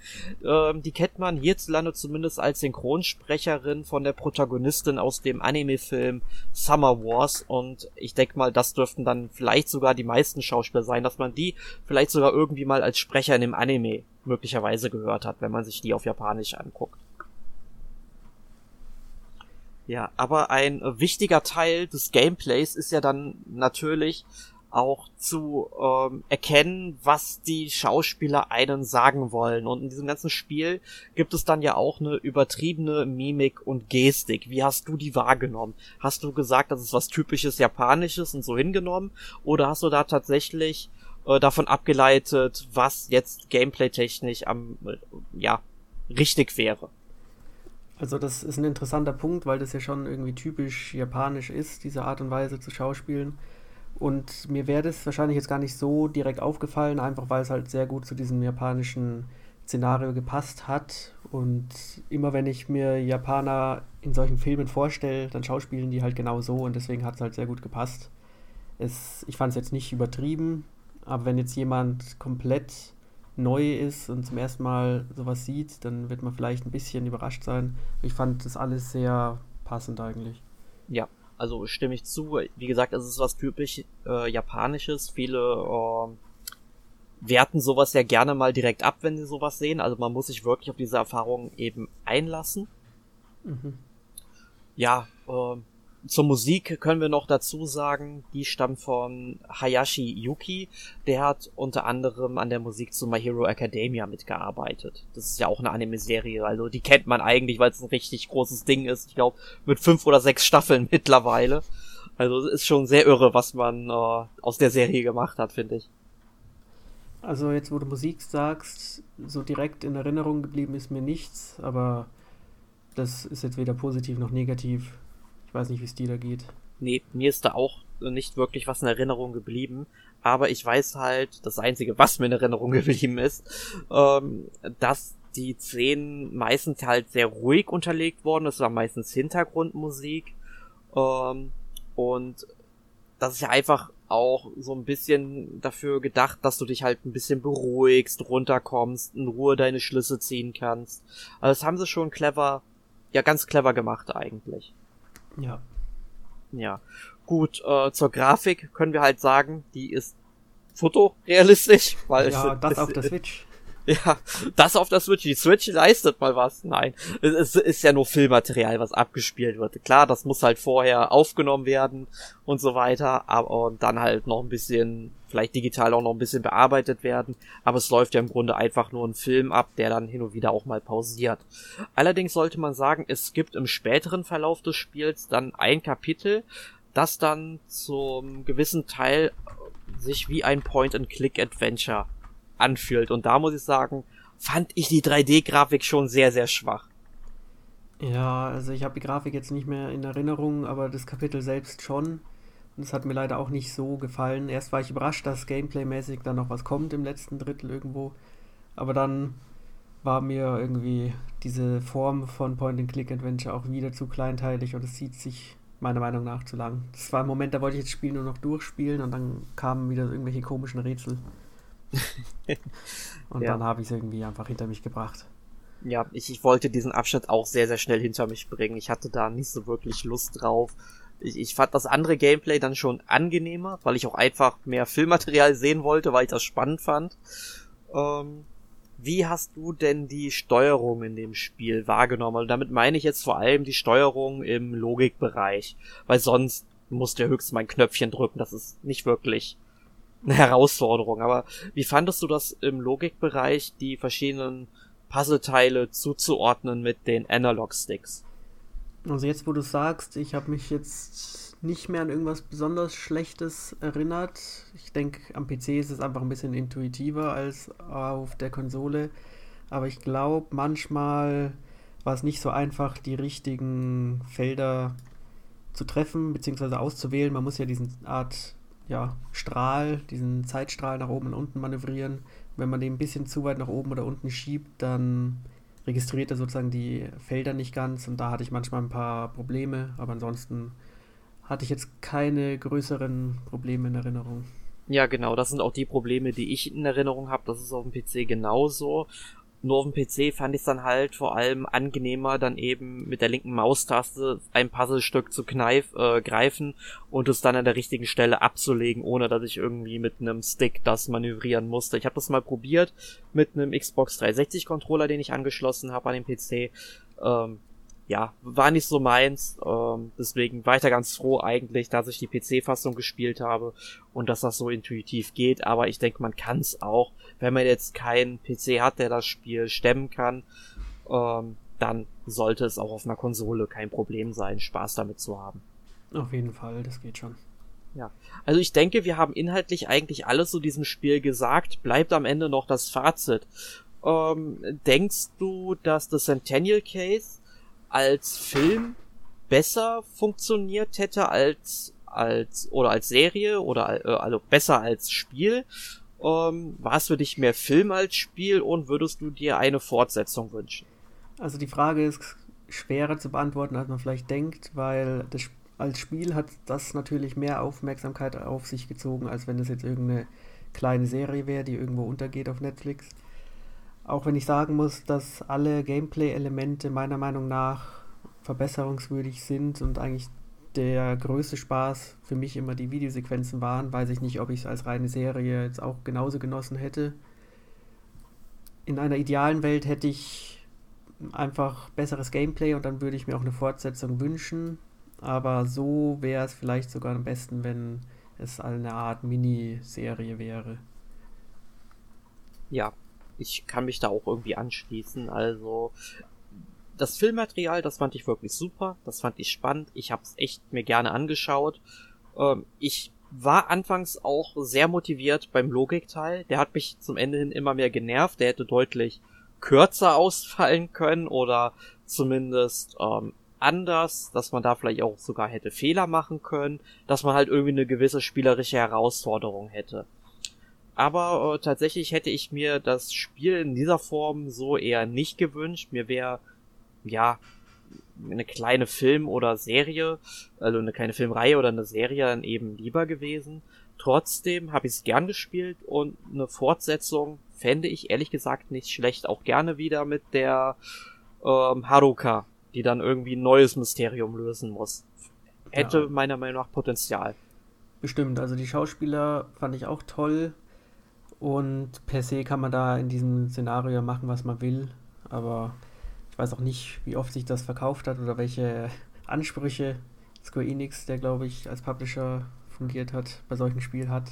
ähm, die kennt man hierzulande zumindest als Synchronsprecherin von der Protagonistin aus dem Anime-Film Summer Wars. Und ich denke mal, das dürften dann vielleicht sogar die meisten Schauspieler sein, dass man die vielleicht sogar irgendwie mal als Sprecher in dem Anime möglicherweise gehört hat, wenn man sich die auf Japanisch anguckt. Ja, aber ein wichtiger Teil des Gameplays ist ja dann natürlich auch zu ähm, erkennen, was die Schauspieler einen sagen wollen. Und in diesem ganzen Spiel gibt es dann ja auch eine übertriebene Mimik und Gestik. Wie hast du die wahrgenommen? Hast du gesagt, das ist was typisches Japanisches und so hingenommen? Oder hast du da tatsächlich äh, davon abgeleitet, was jetzt gameplay-technisch am, äh, ja, richtig wäre? Also das ist ein interessanter Punkt, weil das ja schon irgendwie typisch japanisch ist, diese Art und Weise zu schauspielen. Und mir wäre das wahrscheinlich jetzt gar nicht so direkt aufgefallen, einfach weil es halt sehr gut zu diesem japanischen Szenario gepasst hat. Und immer wenn ich mir Japaner in solchen Filmen vorstelle, dann schauspielen die halt genau so und deswegen hat es halt sehr gut gepasst. Es, ich fand es jetzt nicht übertrieben, aber wenn jetzt jemand komplett neu ist und zum ersten Mal sowas sieht, dann wird man vielleicht ein bisschen überrascht sein. Ich fand das alles sehr passend eigentlich. Ja, also stimme ich zu. Wie gesagt, es ist was typisch äh, Japanisches. Viele äh, werten sowas ja gerne mal direkt ab, wenn sie sowas sehen. Also man muss sich wirklich auf diese Erfahrung eben einlassen. Mhm. Ja, äh, zur Musik können wir noch dazu sagen, die stammt von Hayashi Yuki. Der hat unter anderem an der Musik zu My Hero Academia mitgearbeitet. Das ist ja auch eine Anime-Serie, also die kennt man eigentlich, weil es ein richtig großes Ding ist. Ich glaube, mit fünf oder sechs Staffeln mittlerweile. Also es ist schon sehr irre, was man äh, aus der Serie gemacht hat, finde ich. Also jetzt, wo du Musik sagst, so direkt in Erinnerung geblieben ist mir nichts, aber das ist jetzt weder positiv noch negativ. Ich weiß nicht, wie es dir da geht. Nee, mir ist da auch nicht wirklich was in Erinnerung geblieben. Aber ich weiß halt, das Einzige, was mir in Erinnerung geblieben ist, ähm, dass die Szenen meistens halt sehr ruhig unterlegt wurden. Das war meistens Hintergrundmusik. Ähm, und das ist ja einfach auch so ein bisschen dafür gedacht, dass du dich halt ein bisschen beruhigst, runterkommst, in Ruhe deine Schlüsse ziehen kannst. Also das haben sie schon clever, ja ganz clever gemacht eigentlich. Ja. Ja. Gut, äh, zur Grafik können wir halt sagen, die ist fotorealistisch, weil ja, es, das es, auf der Switch. Ja, das auf der Switch. Die Switch leistet mal was. Nein, es ist ja nur Filmmaterial, was abgespielt wird. Klar, das muss halt vorher aufgenommen werden und so weiter, aber und dann halt noch ein bisschen, vielleicht digital auch noch ein bisschen bearbeitet werden. Aber es läuft ja im Grunde einfach nur ein Film ab, der dann hin und wieder auch mal pausiert. Allerdings sollte man sagen, es gibt im späteren Verlauf des Spiels dann ein Kapitel, das dann zum gewissen Teil sich wie ein Point-and-Click-Adventure anfühlt. Und da muss ich sagen, fand ich die 3D-Grafik schon sehr, sehr schwach. Ja, also ich habe die Grafik jetzt nicht mehr in Erinnerung, aber das Kapitel selbst schon. Und das hat mir leider auch nicht so gefallen. Erst war ich überrascht, dass gameplay-mäßig dann noch was kommt im letzten Drittel irgendwo. Aber dann war mir irgendwie diese Form von Point-and-Click-Adventure auch wieder zu kleinteilig und es zieht sich meiner Meinung nach zu lang. Das war ein Moment, da wollte ich das Spiel nur noch durchspielen und dann kamen wieder irgendwelche komischen Rätsel. Und ja. dann habe ich es irgendwie einfach hinter mich gebracht. Ja, ich, ich wollte diesen Abschnitt auch sehr, sehr schnell hinter mich bringen. Ich hatte da nicht so wirklich Lust drauf. Ich, ich fand das andere Gameplay dann schon angenehmer, weil ich auch einfach mehr Filmmaterial sehen wollte, weil ich das spannend fand. Ähm, wie hast du denn die Steuerung in dem Spiel wahrgenommen? Und damit meine ich jetzt vor allem die Steuerung im Logikbereich, weil sonst musst du ja höchstens mein Knöpfchen drücken. Das ist nicht wirklich eine Herausforderung. Aber wie fandest du das im Logikbereich, die verschiedenen Puzzleteile zuzuordnen mit den Analog-Sticks? Also jetzt, wo du sagst, ich habe mich jetzt nicht mehr an irgendwas besonders Schlechtes erinnert. Ich denke, am PC ist es einfach ein bisschen intuitiver als auf der Konsole. Aber ich glaube, manchmal war es nicht so einfach, die richtigen Felder zu treffen bzw. auszuwählen. Man muss ja diesen Art ja, Strahl, diesen Zeitstrahl nach oben und unten manövrieren. Wenn man den ein bisschen zu weit nach oben oder unten schiebt, dann registriert er sozusagen die Felder nicht ganz und da hatte ich manchmal ein paar Probleme, aber ansonsten hatte ich jetzt keine größeren Probleme in Erinnerung. Ja, genau, das sind auch die Probleme, die ich in Erinnerung habe. Das ist auf dem PC genauso. Nur auf dem PC fand ich es dann halt vor allem angenehmer, dann eben mit der linken Maustaste ein Puzzlestück zu kneif, äh, greifen und es dann an der richtigen Stelle abzulegen, ohne dass ich irgendwie mit einem Stick das manövrieren musste. Ich habe das mal probiert mit einem Xbox 360 Controller, den ich angeschlossen habe an den PC. Ähm, ja, war nicht so meins. Ähm, deswegen war ich da ganz froh eigentlich, dass ich die PC-Fassung gespielt habe und dass das so intuitiv geht. Aber ich denke, man kann es auch, wenn man jetzt keinen PC hat, der das Spiel stemmen kann, ähm, dann sollte es auch auf einer Konsole kein Problem sein, Spaß damit zu haben. Auf jeden Fall, das geht schon. Ja, also ich denke, wir haben inhaltlich eigentlich alles zu diesem Spiel gesagt. Bleibt am Ende noch das Fazit. Ähm, denkst du, dass The Centennial Case als Film besser funktioniert hätte als als oder als Serie oder äh, also besser als Spiel? Ähm, war es für dich mehr Film als Spiel und würdest du dir eine Fortsetzung wünschen? Also die Frage ist schwerer zu beantworten, als man vielleicht denkt, weil das, als Spiel hat das natürlich mehr Aufmerksamkeit auf sich gezogen, als wenn es jetzt irgendeine kleine Serie wäre, die irgendwo untergeht auf Netflix. Auch wenn ich sagen muss, dass alle Gameplay-Elemente meiner Meinung nach verbesserungswürdig sind und eigentlich der größte Spaß für mich immer die Videosequenzen waren, weiß ich nicht, ob ich es als reine Serie jetzt auch genauso genossen hätte. In einer idealen Welt hätte ich einfach besseres Gameplay und dann würde ich mir auch eine Fortsetzung wünschen. Aber so wäre es vielleicht sogar am besten, wenn es eine Art Miniserie wäre. Ja, ich kann mich da auch irgendwie anschließen. Also das Filmmaterial, das fand ich wirklich super, das fand ich spannend, ich habe es echt mir gerne angeschaut. Ähm, ich war anfangs auch sehr motiviert beim Logikteil, der hat mich zum Ende hin immer mehr genervt, der hätte deutlich kürzer ausfallen können oder zumindest ähm, anders, dass man da vielleicht auch sogar hätte Fehler machen können, dass man halt irgendwie eine gewisse spielerische Herausforderung hätte. Aber äh, tatsächlich hätte ich mir das Spiel in dieser Form so eher nicht gewünscht. Mir wäre, ja, eine kleine Film- oder Serie, also eine kleine Filmreihe oder eine Serie dann eben lieber gewesen. Trotzdem habe ich es gern gespielt und eine Fortsetzung fände ich ehrlich gesagt nicht schlecht. Auch gerne wieder mit der ähm, Haruka, die dann irgendwie ein neues Mysterium lösen muss. Hätte ja. meiner Meinung nach Potenzial. Bestimmt, also die Schauspieler fand ich auch toll. Und per se kann man da in diesem Szenario machen, was man will. Aber ich weiß auch nicht, wie oft sich das verkauft hat oder welche Ansprüche Square Enix, der glaube ich als Publisher fungiert hat, bei solchen Spielen hat.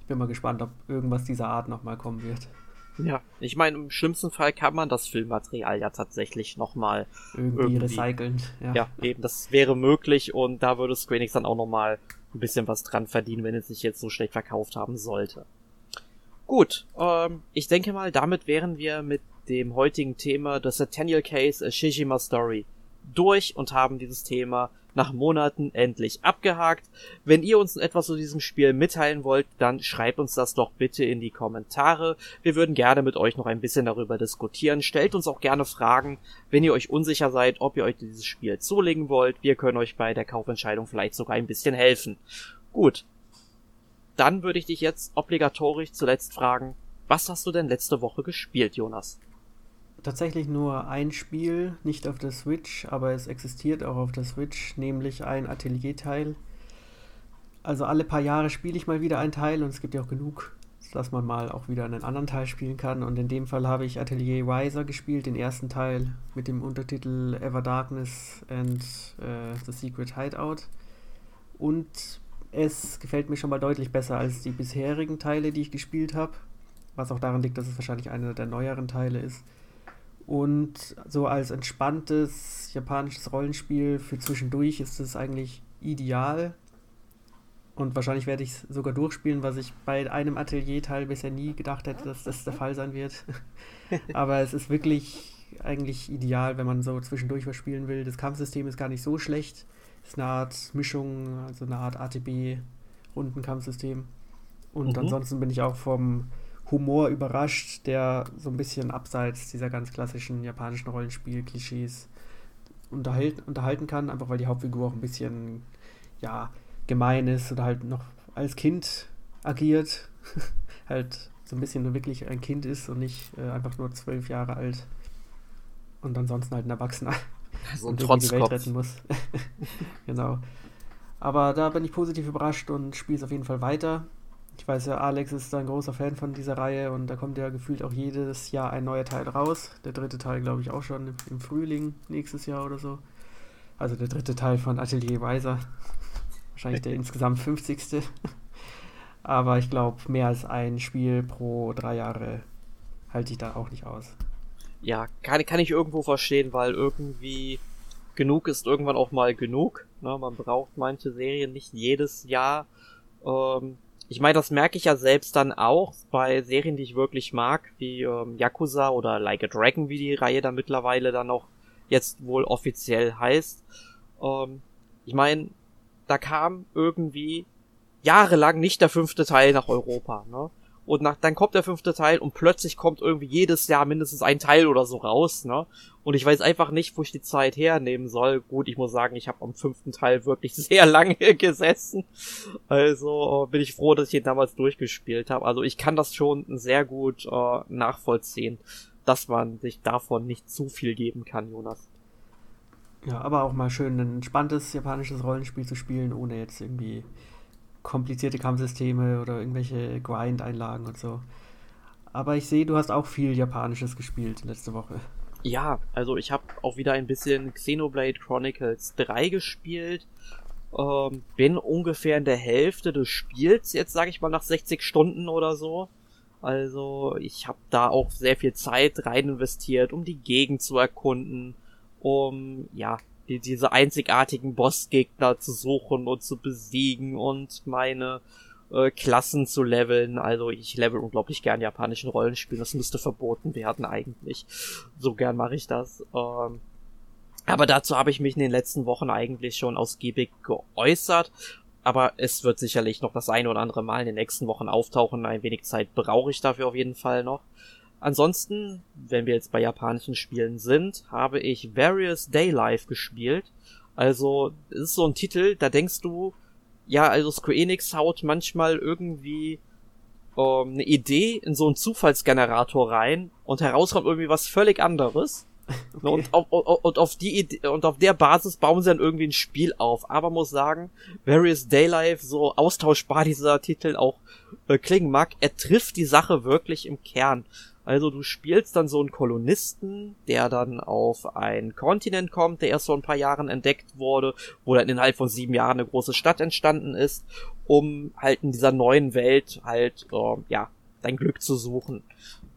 Ich bin mal gespannt, ob irgendwas dieser Art nochmal kommen wird. Ja, ich meine, im schlimmsten Fall kann man das Filmmaterial ja tatsächlich nochmal irgendwie, irgendwie recyceln. Ja. ja, eben, das wäre möglich und da würde Square Enix dann auch nochmal ein bisschen was dran verdienen, wenn es sich jetzt so schlecht verkauft haben sollte. Gut, ähm, ich denke mal, damit wären wir mit dem heutigen Thema The Centennial Case A Shijima Story durch und haben dieses Thema nach Monaten endlich abgehakt. Wenn ihr uns etwas zu diesem Spiel mitteilen wollt, dann schreibt uns das doch bitte in die Kommentare. Wir würden gerne mit euch noch ein bisschen darüber diskutieren. Stellt uns auch gerne Fragen, wenn ihr euch unsicher seid, ob ihr euch dieses Spiel zulegen wollt. Wir können euch bei der Kaufentscheidung vielleicht sogar ein bisschen helfen. Gut. Dann würde ich dich jetzt obligatorisch zuletzt fragen, was hast du denn letzte Woche gespielt, Jonas? tatsächlich nur ein Spiel, nicht auf der Switch, aber es existiert auch auf der Switch, nämlich ein Atelierteil. Also alle paar Jahre spiele ich mal wieder ein Teil und es gibt ja auch genug, dass man mal auch wieder einen anderen Teil spielen kann. Und in dem Fall habe ich Atelier Wiser gespielt, den ersten Teil mit dem Untertitel Ever Darkness and uh, The Secret Hideout. Und es gefällt mir schon mal deutlich besser als die bisherigen Teile, die ich gespielt habe. Was auch daran liegt, dass es wahrscheinlich einer der neueren Teile ist. Und so als entspanntes japanisches Rollenspiel für zwischendurch ist es eigentlich ideal. Und wahrscheinlich werde ich es sogar durchspielen, was ich bei einem Atelierteil bisher nie gedacht hätte, dass das der Fall sein wird. Aber es ist wirklich eigentlich ideal, wenn man so zwischendurch was spielen will. Das Kampfsystem ist gar nicht so schlecht. Ist eine Art Mischung, also eine Art ATB-Rundenkampfsystem. Und mhm. ansonsten bin ich auch vom Humor überrascht, der so ein bisschen abseits dieser ganz klassischen japanischen Rollenspiel-Klischees unterhalt, unterhalten kann, einfach weil die Hauptfigur auch ein bisschen, ja, gemein ist oder halt noch als Kind agiert, halt so ein bisschen wirklich ein Kind ist und nicht äh, einfach nur zwölf Jahre alt und ansonsten halt ein Erwachsener so ein und die Welt retten muss. genau. Aber da bin ich positiv überrascht und spiele es auf jeden Fall weiter. Ich weiß ja, Alex ist ein großer Fan von dieser Reihe und da kommt ja gefühlt auch jedes Jahr ein neuer Teil raus. Der dritte Teil, glaube ich, auch schon im Frühling nächstes Jahr oder so. Also der dritte Teil von Atelier Weiser. Wahrscheinlich der insgesamt 50. Aber ich glaube, mehr als ein Spiel pro drei Jahre halte ich da auch nicht aus. Ja, kann, kann ich irgendwo verstehen, weil irgendwie genug ist irgendwann auch mal genug. Ne? Man braucht manche Serien nicht jedes Jahr. Ähm, ich meine, das merke ich ja selbst dann auch bei Serien, die ich wirklich mag, wie ähm, Yakuza oder Like a Dragon, wie die Reihe da mittlerweile dann auch jetzt wohl offiziell heißt. Ähm, ich meine, da kam irgendwie jahrelang nicht der fünfte Teil nach Europa, ne? Und nach, dann kommt der fünfte Teil und plötzlich kommt irgendwie jedes Jahr mindestens ein Teil oder so raus, ne? Und ich weiß einfach nicht, wo ich die Zeit hernehmen soll. Gut, ich muss sagen, ich habe am fünften Teil wirklich sehr lange gesessen. Also äh, bin ich froh, dass ich ihn damals durchgespielt habe. Also ich kann das schon sehr gut äh, nachvollziehen, dass man sich davon nicht zu viel geben kann, Jonas. Ja, aber auch mal schön ein entspanntes japanisches Rollenspiel zu spielen, ohne jetzt irgendwie komplizierte Kampfsysteme oder irgendwelche Grind-Einlagen und so. Aber ich sehe, du hast auch viel Japanisches gespielt letzte Woche. Ja, also ich habe auch wieder ein bisschen Xenoblade Chronicles 3 gespielt. Ähm, bin ungefähr in der Hälfte des Spiels, jetzt sage ich mal nach 60 Stunden oder so. Also ich habe da auch sehr viel Zeit rein investiert, um die Gegend zu erkunden, um ja die, diese einzigartigen Bossgegner zu suchen und zu besiegen und meine äh, Klassen zu leveln. Also ich level unglaublich gern japanischen Rollenspielen. Das müsste verboten werden eigentlich. So gern mache ich das. Ähm, aber dazu habe ich mich in den letzten Wochen eigentlich schon ausgiebig geäußert. Aber es wird sicherlich noch das eine oder andere Mal in den nächsten Wochen auftauchen. Ein wenig Zeit brauche ich dafür auf jeden Fall noch. Ansonsten, wenn wir jetzt bei japanischen Spielen sind, habe ich Various Daylife gespielt. Also, es ist so ein Titel, da denkst du, ja, also Square Enix haut manchmal irgendwie ähm, eine Idee in so einen Zufallsgenerator rein und heraus kommt irgendwie was völlig anderes. Okay. Und, auf, und, auf die Idee, und auf der Basis bauen sie dann irgendwie ein Spiel auf. Aber muss sagen, Various Daylife, so austauschbar dieser Titel auch äh, klingen mag, er trifft die Sache wirklich im Kern. Also du spielst dann so einen Kolonisten, der dann auf einen Kontinent kommt, der erst vor ein paar Jahren entdeckt wurde, wo dann innerhalb von sieben Jahren eine große Stadt entstanden ist, um halt in dieser neuen Welt halt, äh, ja, dein Glück zu suchen.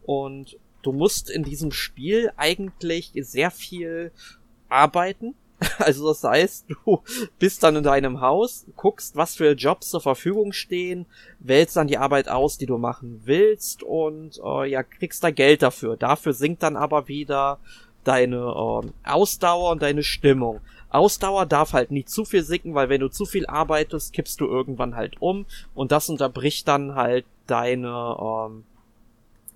Und du musst in diesem Spiel eigentlich sehr viel arbeiten, Also das heißt, du bist dann in deinem Haus, guckst, was für Jobs zur Verfügung stehen, wählst dann die Arbeit aus, die du machen willst und äh, ja, kriegst da Geld dafür. Dafür sinkt dann aber wieder deine äh, Ausdauer und deine Stimmung. Ausdauer darf halt nicht zu viel sinken, weil wenn du zu viel arbeitest, kippst du irgendwann halt um und das unterbricht dann halt deine, ähm,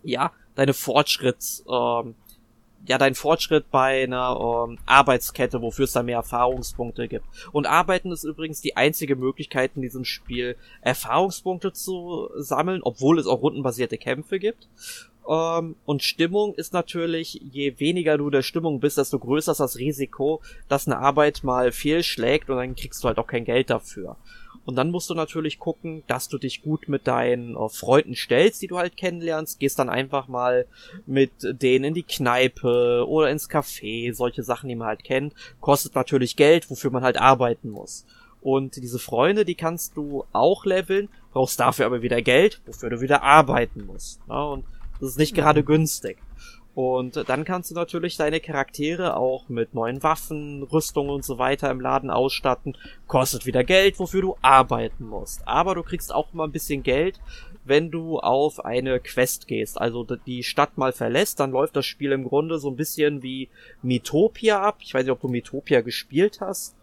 ja, deine Fortschritts, ähm, ja dein Fortschritt bei einer ähm, Arbeitskette, wofür es da mehr Erfahrungspunkte gibt. Und Arbeiten ist übrigens die einzige Möglichkeit in diesem Spiel, Erfahrungspunkte zu sammeln, obwohl es auch rundenbasierte Kämpfe gibt. Ähm, und Stimmung ist natürlich, je weniger du der Stimmung bist, desto größer ist das Risiko, dass eine Arbeit mal fehlschlägt und dann kriegst du halt auch kein Geld dafür. Und dann musst du natürlich gucken, dass du dich gut mit deinen äh, Freunden stellst, die du halt kennenlernst. Gehst dann einfach mal mit denen in die Kneipe oder ins Café, solche Sachen, die man halt kennt. Kostet natürlich Geld, wofür man halt arbeiten muss. Und diese Freunde, die kannst du auch leveln, brauchst dafür aber wieder Geld, wofür du wieder arbeiten musst. Ja, und das ist nicht gerade günstig. Und dann kannst du natürlich deine Charaktere auch mit neuen Waffen, Rüstungen und so weiter im Laden ausstatten. Kostet wieder Geld, wofür du arbeiten musst. Aber du kriegst auch mal ein bisschen Geld, wenn du auf eine Quest gehst. Also die Stadt mal verlässt, dann läuft das Spiel im Grunde so ein bisschen wie Metopia ab. Ich weiß nicht, ob du Metopia gespielt hast.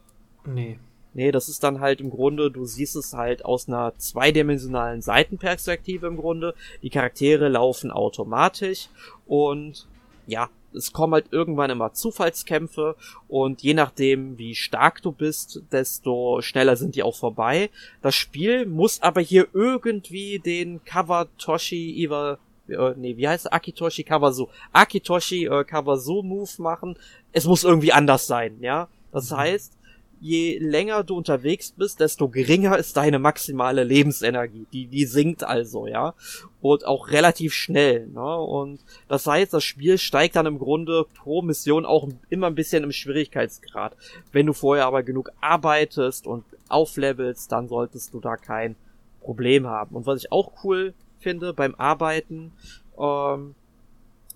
Nee. Nee, das ist dann halt im Grunde, du siehst es halt aus einer zweidimensionalen Seitenperspektive im Grunde. Die Charaktere laufen automatisch und ja, es kommen halt irgendwann immer Zufallskämpfe und je nachdem, wie stark du bist, desto schneller sind die auch vorbei. Das Spiel muss aber hier irgendwie den Kawatoshi Iwa äh, nee, wie heißt er? Akitoshi Kawasu. Akitoshi äh, Kawasu Move machen. Es muss irgendwie anders sein, ja. Das mhm. heißt, je länger du unterwegs bist, desto geringer ist deine maximale Lebensenergie. Die, die sinkt also, ja. Und auch relativ schnell, ne? Und das heißt, das Spiel steigt dann im Grunde pro Mission auch immer ein bisschen im Schwierigkeitsgrad. Wenn du vorher aber genug arbeitest und auflevelst, dann solltest du da kein Problem haben. Und was ich auch cool finde beim Arbeiten, ähm,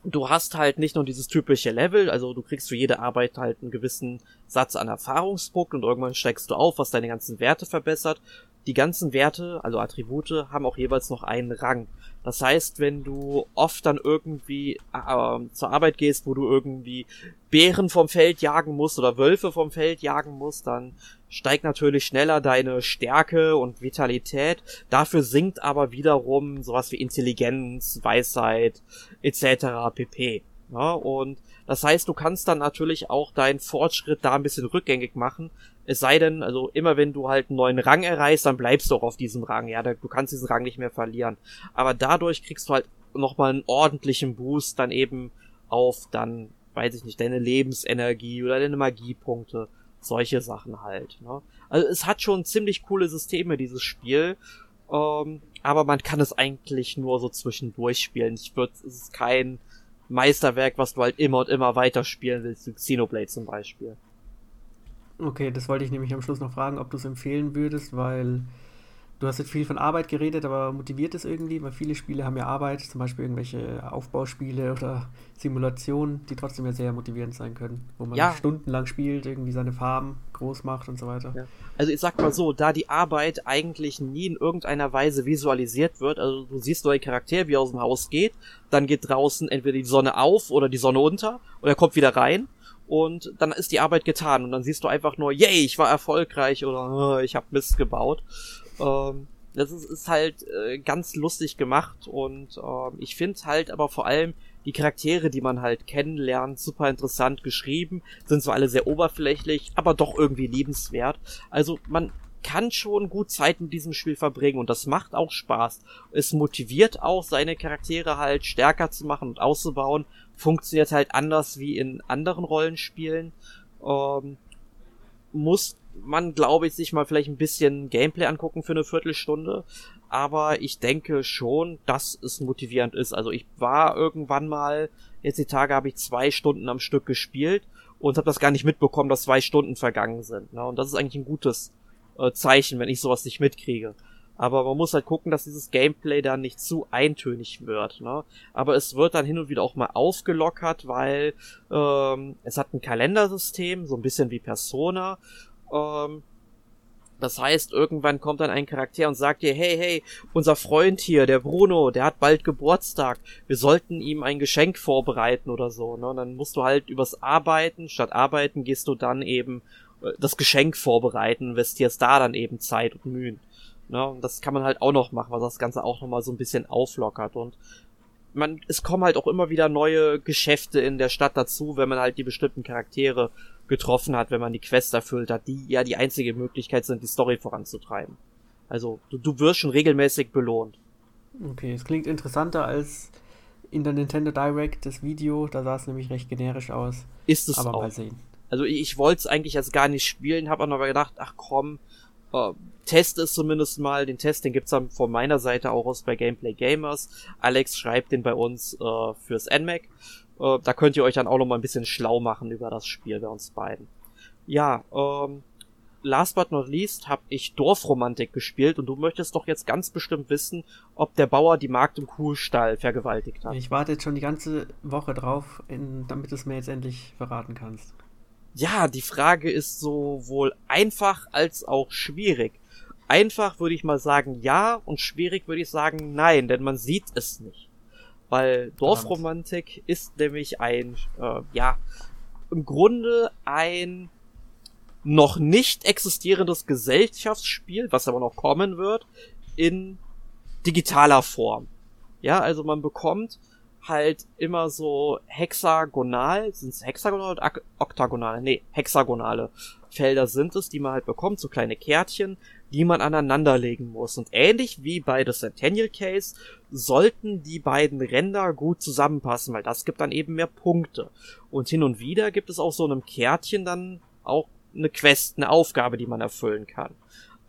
du hast halt nicht nur dieses typische Level, also du kriegst für jede Arbeit halt einen gewissen Satz an Erfahrungspunkten und irgendwann steigst du auf, was deine ganzen Werte verbessert. Die ganzen Werte, also Attribute, haben auch jeweils noch einen Rang. Das heißt, wenn du oft dann irgendwie äh, zur Arbeit gehst, wo du irgendwie Bären vom Feld jagen musst oder Wölfe vom Feld jagen musst, dann steigt natürlich schneller deine Stärke und Vitalität. Dafür sinkt aber wiederum sowas wie Intelligenz, Weisheit etc. pp. Ja, und das heißt, du kannst dann natürlich auch deinen Fortschritt da ein bisschen rückgängig machen. Es sei denn, also immer wenn du halt einen neuen Rang erreichst, dann bleibst du auch auf diesem Rang. Ja, du kannst diesen Rang nicht mehr verlieren. Aber dadurch kriegst du halt nochmal einen ordentlichen Boost dann eben auf dann, weiß ich nicht, deine Lebensenergie oder deine Magiepunkte solche Sachen halt. Ne? Also es hat schon ziemlich coole Systeme, dieses Spiel. Ähm, aber man kann es eigentlich nur so zwischendurch spielen. Ich würde, es ist kein Meisterwerk, was du halt immer und immer weiter spielen willst, Xenoblade zum Beispiel. Okay, das wollte ich nämlich am Schluss noch fragen, ob du es empfehlen würdest, weil Du hast jetzt viel von Arbeit geredet, aber motiviert es irgendwie? Weil viele Spiele haben ja Arbeit, zum Beispiel irgendwelche Aufbauspiele oder Simulationen, die trotzdem ja sehr motivierend sein können, wo man ja. stundenlang spielt, irgendwie seine Farben groß macht und so weiter. Ja. Also ich sag mal so, da die Arbeit eigentlich nie in irgendeiner Weise visualisiert wird, also du siehst nur den Charakter, wie er aus dem Haus geht, dann geht draußen entweder die Sonne auf oder die Sonne unter und er kommt wieder rein und dann ist die Arbeit getan und dann siehst du einfach nur, yay, ich war erfolgreich oder oh, ich habe Mist gebaut. Ähm, das ist, ist halt äh, ganz lustig gemacht und äh, ich finde halt aber vor allem die Charaktere, die man halt kennenlernt, super interessant geschrieben, sind zwar alle sehr oberflächlich, aber doch irgendwie liebenswert. Also man kann schon gut Zeit mit diesem Spiel verbringen und das macht auch Spaß. Es motiviert auch, seine Charaktere halt stärker zu machen und auszubauen. Funktioniert halt anders wie in anderen Rollenspielen. Ähm, muss man, glaube ich, sich mal vielleicht ein bisschen Gameplay angucken für eine Viertelstunde. Aber ich denke schon, dass es motivierend ist. Also ich war irgendwann mal, jetzt die Tage habe ich zwei Stunden am Stück gespielt und habe das gar nicht mitbekommen, dass zwei Stunden vergangen sind. Ne? Und das ist eigentlich ein gutes äh, Zeichen, wenn ich sowas nicht mitkriege. Aber man muss halt gucken, dass dieses Gameplay dann nicht zu eintönig wird. Ne? Aber es wird dann hin und wieder auch mal aufgelockert, weil ähm, es hat ein Kalendersystem, so ein bisschen wie Persona. Ähm, das heißt, irgendwann kommt dann ein Charakter und sagt dir, hey, hey, unser Freund hier, der Bruno, der hat bald Geburtstag. Wir sollten ihm ein Geschenk vorbereiten oder so. Ne? Und dann musst du halt übers Arbeiten, statt Arbeiten gehst du dann eben das Geschenk vorbereiten, investierst da dann eben Zeit und Mühen. Ne? Und das kann man halt auch noch machen, was das Ganze auch nochmal so ein bisschen auflockert. Und man, es kommen halt auch immer wieder neue Geschäfte in der Stadt dazu, wenn man halt die bestimmten Charaktere getroffen hat, wenn man die Quest erfüllt hat, die ja die einzige Möglichkeit sind, die Story voranzutreiben. Also du, du wirst schon regelmäßig belohnt. Okay, es klingt interessanter als in der Nintendo Direct das Video, da sah es nämlich recht generisch aus. Ist es aber auch. mal sehen. Also ich, ich wollte es eigentlich jetzt gar nicht spielen, habe aber gedacht, ach komm, äh, test es zumindest mal. Den Test, den gibt's dann von meiner Seite auch aus bei Gameplay Gamers. Alex schreibt den bei uns äh, fürs NMAC. Äh, da könnt ihr euch dann auch noch mal ein bisschen schlau machen über das Spiel bei uns beiden. Ja, ähm, last but not least habe ich Dorfromantik gespielt und du möchtest doch jetzt ganz bestimmt wissen, ob der Bauer die Magd im Kuhstall vergewaltigt hat. Ich warte jetzt schon die ganze Woche drauf, in, damit du es mir jetzt endlich verraten kannst. Ja, die Frage ist sowohl einfach als auch schwierig. Einfach würde ich mal sagen ja und schwierig würde ich sagen nein, denn man sieht es nicht. Weil Dorfromantik ist nämlich ein, äh, ja, im Grunde ein noch nicht existierendes Gesellschaftsspiel, was aber noch kommen wird, in digitaler Form. Ja, also man bekommt halt immer so hexagonal, sind es hexagonal oder oktagonale? Nee, hexagonale Felder sind es, die man halt bekommt, so kleine Kärtchen, die man aneinanderlegen muss. Und ähnlich wie bei The Centennial Case sollten die beiden Ränder gut zusammenpassen, weil das gibt dann eben mehr Punkte. Und hin und wieder gibt es auch so einem Kärtchen dann auch eine Quest, eine Aufgabe, die man erfüllen kann.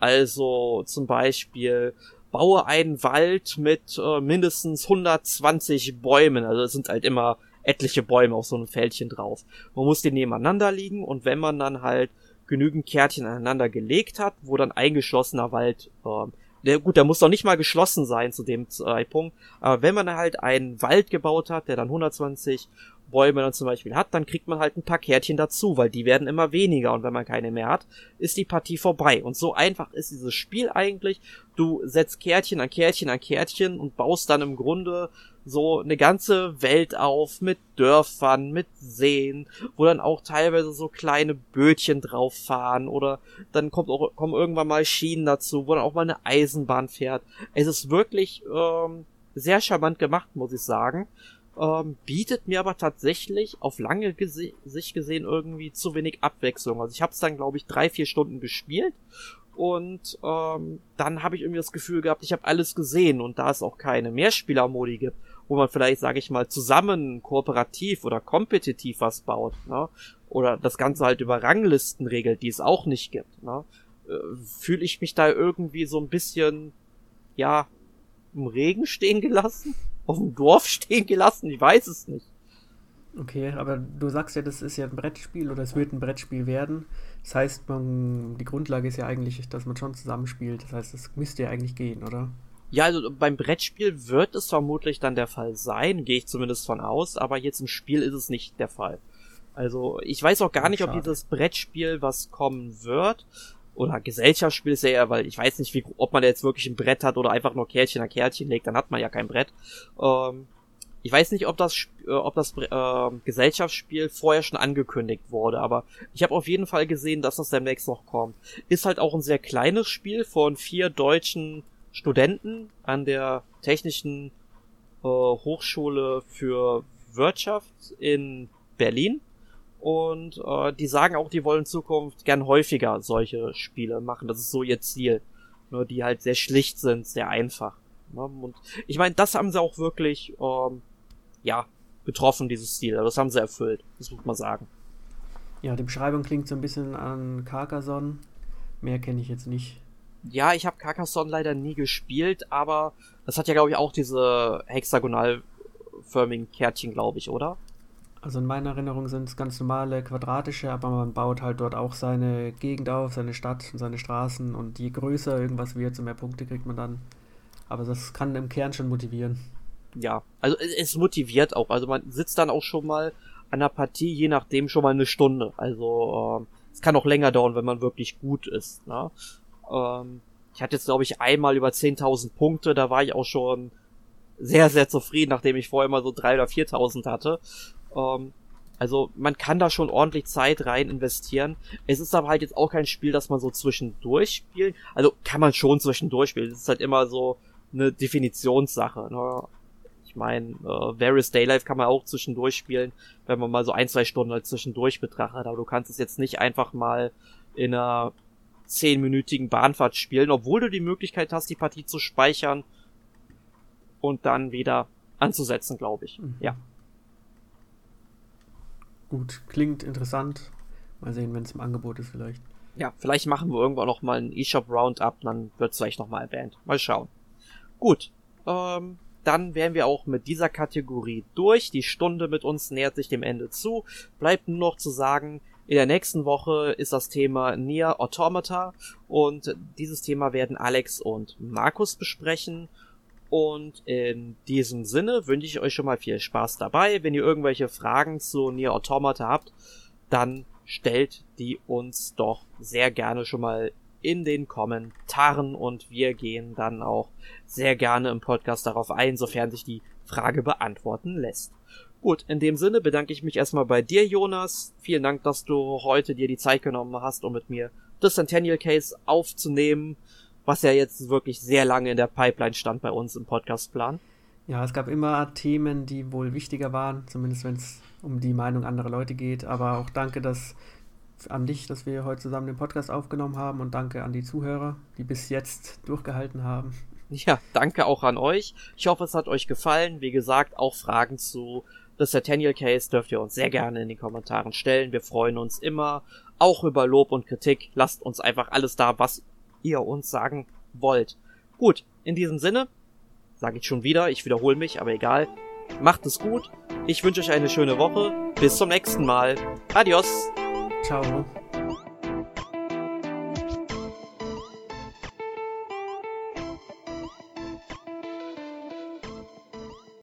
Also zum Beispiel baue einen Wald mit äh, mindestens 120 Bäumen. Also es sind halt immer etliche Bäume auf so einem Fältchen drauf. Man muss die nebeneinander liegen und wenn man dann halt genügend Kärtchen aneinander gelegt hat, wo dann eingeschlossener Wald, äh, der, gut, der muss doch nicht mal geschlossen sein zu dem Zeitpunkt, aber wenn man halt einen Wald gebaut hat, der dann 120 Bäume dann zum Beispiel hat, dann kriegt man halt ein paar Kärtchen dazu, weil die werden immer weniger und wenn man keine mehr hat, ist die Partie vorbei. Und so einfach ist dieses Spiel eigentlich. Du setzt Kärtchen an Kärtchen an Kärtchen und baust dann im Grunde so eine ganze Welt auf mit Dörfern, mit Seen, wo dann auch teilweise so kleine Bötchen drauf fahren oder dann kommt auch, kommen irgendwann mal Schienen dazu, wo dann auch mal eine Eisenbahn fährt. Es ist wirklich ähm, sehr charmant gemacht, muss ich sagen ähm, bietet mir aber tatsächlich auf lange gese Sicht gesehen irgendwie zu wenig Abwechslung. Also ich habe es dann, glaube ich, drei, vier Stunden gespielt und ähm, dann habe ich irgendwie das Gefühl gehabt, ich habe alles gesehen und da es auch keine Mehrspielermodi gibt, wo man vielleicht, sage ich mal, zusammen kooperativ oder kompetitiv was baut, ne? oder das Ganze halt über Ranglisten regelt, die es auch nicht gibt, ne? äh, fühle ich mich da irgendwie so ein bisschen, ja, im Regen stehen gelassen auf dem Dorf stehen gelassen? Ich weiß es nicht. Okay, aber du sagst ja, das ist ja ein Brettspiel oder es wird ein Brettspiel werden. Das heißt, man, die Grundlage ist ja eigentlich, dass man schon zusammenspielt. Das heißt, es müsste ja eigentlich gehen, oder? Ja, also beim Brettspiel wird es vermutlich dann der Fall sein, gehe ich zumindest von aus, aber jetzt im Spiel ist es nicht der Fall. Also ich weiß auch gar nicht, Schade. ob dieses Brettspiel was kommen wird, oder Gesellschaftsspiel ist ja eher, weil ich weiß nicht, wie, ob man jetzt wirklich ein Brett hat oder einfach nur Kärtchen an Kärtchen legt, dann hat man ja kein Brett. Ähm, ich weiß nicht, ob das, äh, ob das äh, Gesellschaftsspiel vorher schon angekündigt wurde, aber ich habe auf jeden Fall gesehen, dass das demnächst noch kommt. Ist halt auch ein sehr kleines Spiel von vier deutschen Studenten an der Technischen äh, Hochschule für Wirtschaft in Berlin. Und äh, die sagen auch, die wollen in Zukunft gern häufiger solche Spiele machen. Das ist so ihr Ziel. Nur die halt sehr schlicht sind, sehr einfach. Ne? Und ich meine, das haben sie auch wirklich, ähm, ja, getroffen, dieses Stil. Das haben sie erfüllt. Das muss man sagen. Ja, die Beschreibung klingt so ein bisschen an Carcassonne. Mehr kenne ich jetzt nicht. Ja, ich habe Carcassonne leider nie gespielt, aber das hat ja, glaube ich, auch diese hexagonalförmigen Kärtchen, glaube ich, oder? Also in meiner Erinnerung sind es ganz normale quadratische, aber man baut halt dort auch seine Gegend auf, seine Stadt und seine Straßen und je größer irgendwas wird, so mehr Punkte kriegt man dann. Aber das kann im Kern schon motivieren. Ja, also es motiviert auch. Also man sitzt dann auch schon mal an der Partie, je nachdem schon mal eine Stunde. Also äh, es kann auch länger dauern, wenn man wirklich gut ist. Ne? Ähm, ich hatte jetzt glaube ich einmal über 10.000 Punkte, da war ich auch schon sehr, sehr zufrieden, nachdem ich vorher mal so 3.000 oder 4.000 hatte. Ähm, also man kann da schon ordentlich Zeit rein investieren. Es ist aber halt jetzt auch kein Spiel, das man so zwischendurch spielt. Also kann man schon zwischendurch spielen. Es ist halt immer so eine Definitionssache. Ne? Ich meine, äh, Various Daylife kann man auch zwischendurch spielen, wenn man mal so ein, zwei Stunden halt zwischendurch betrachtet. Aber du kannst es jetzt nicht einfach mal in einer zehnminütigen Bahnfahrt spielen, obwohl du die Möglichkeit hast, die Partie zu speichern und dann wieder anzusetzen, glaube ich. Mhm. Ja. Gut, klingt interessant. Mal sehen, wenn es im Angebot ist vielleicht. Ja, vielleicht machen wir irgendwann noch mal ein eShop Roundup, dann wird es vielleicht noch mal erwähnt. Mal schauen. Gut, ähm, dann wären wir auch mit dieser Kategorie durch. Die Stunde mit uns nähert sich dem Ende zu. Bleibt nur noch zu sagen, in der nächsten Woche ist das Thema Nier Automata und dieses Thema werden Alex und Markus besprechen. Und in diesem Sinne wünsche ich euch schon mal viel Spaß dabei. Wenn ihr irgendwelche Fragen zu Nier Automata habt, dann stellt die uns doch sehr gerne schon mal in den Kommentaren und wir gehen dann auch sehr gerne im Podcast darauf ein, sofern sich die Frage beantworten lässt. Gut, in dem Sinne bedanke ich mich erstmal bei dir, Jonas. Vielen Dank, dass du heute dir die Zeit genommen hast, um mit mir das Centennial Case aufzunehmen was ja jetzt wirklich sehr lange in der Pipeline stand bei uns im Podcastplan. Ja, es gab immer Themen, die wohl wichtiger waren, zumindest wenn es um die Meinung anderer Leute geht. Aber auch danke dass, an dich, dass wir heute zusammen den Podcast aufgenommen haben und danke an die Zuhörer, die bis jetzt durchgehalten haben. Ja, danke auch an euch. Ich hoffe, es hat euch gefallen. Wie gesagt, auch Fragen zu Das Centennial Case dürft ihr uns sehr gerne in den Kommentaren stellen. Wir freuen uns immer, auch über Lob und Kritik. Lasst uns einfach alles da, was ihr uns sagen wollt. Gut, in diesem Sinne, sage ich schon wieder, ich wiederhole mich, aber egal. Macht es gut. Ich wünsche euch eine schöne Woche. Bis zum nächsten Mal. Adios. Ciao.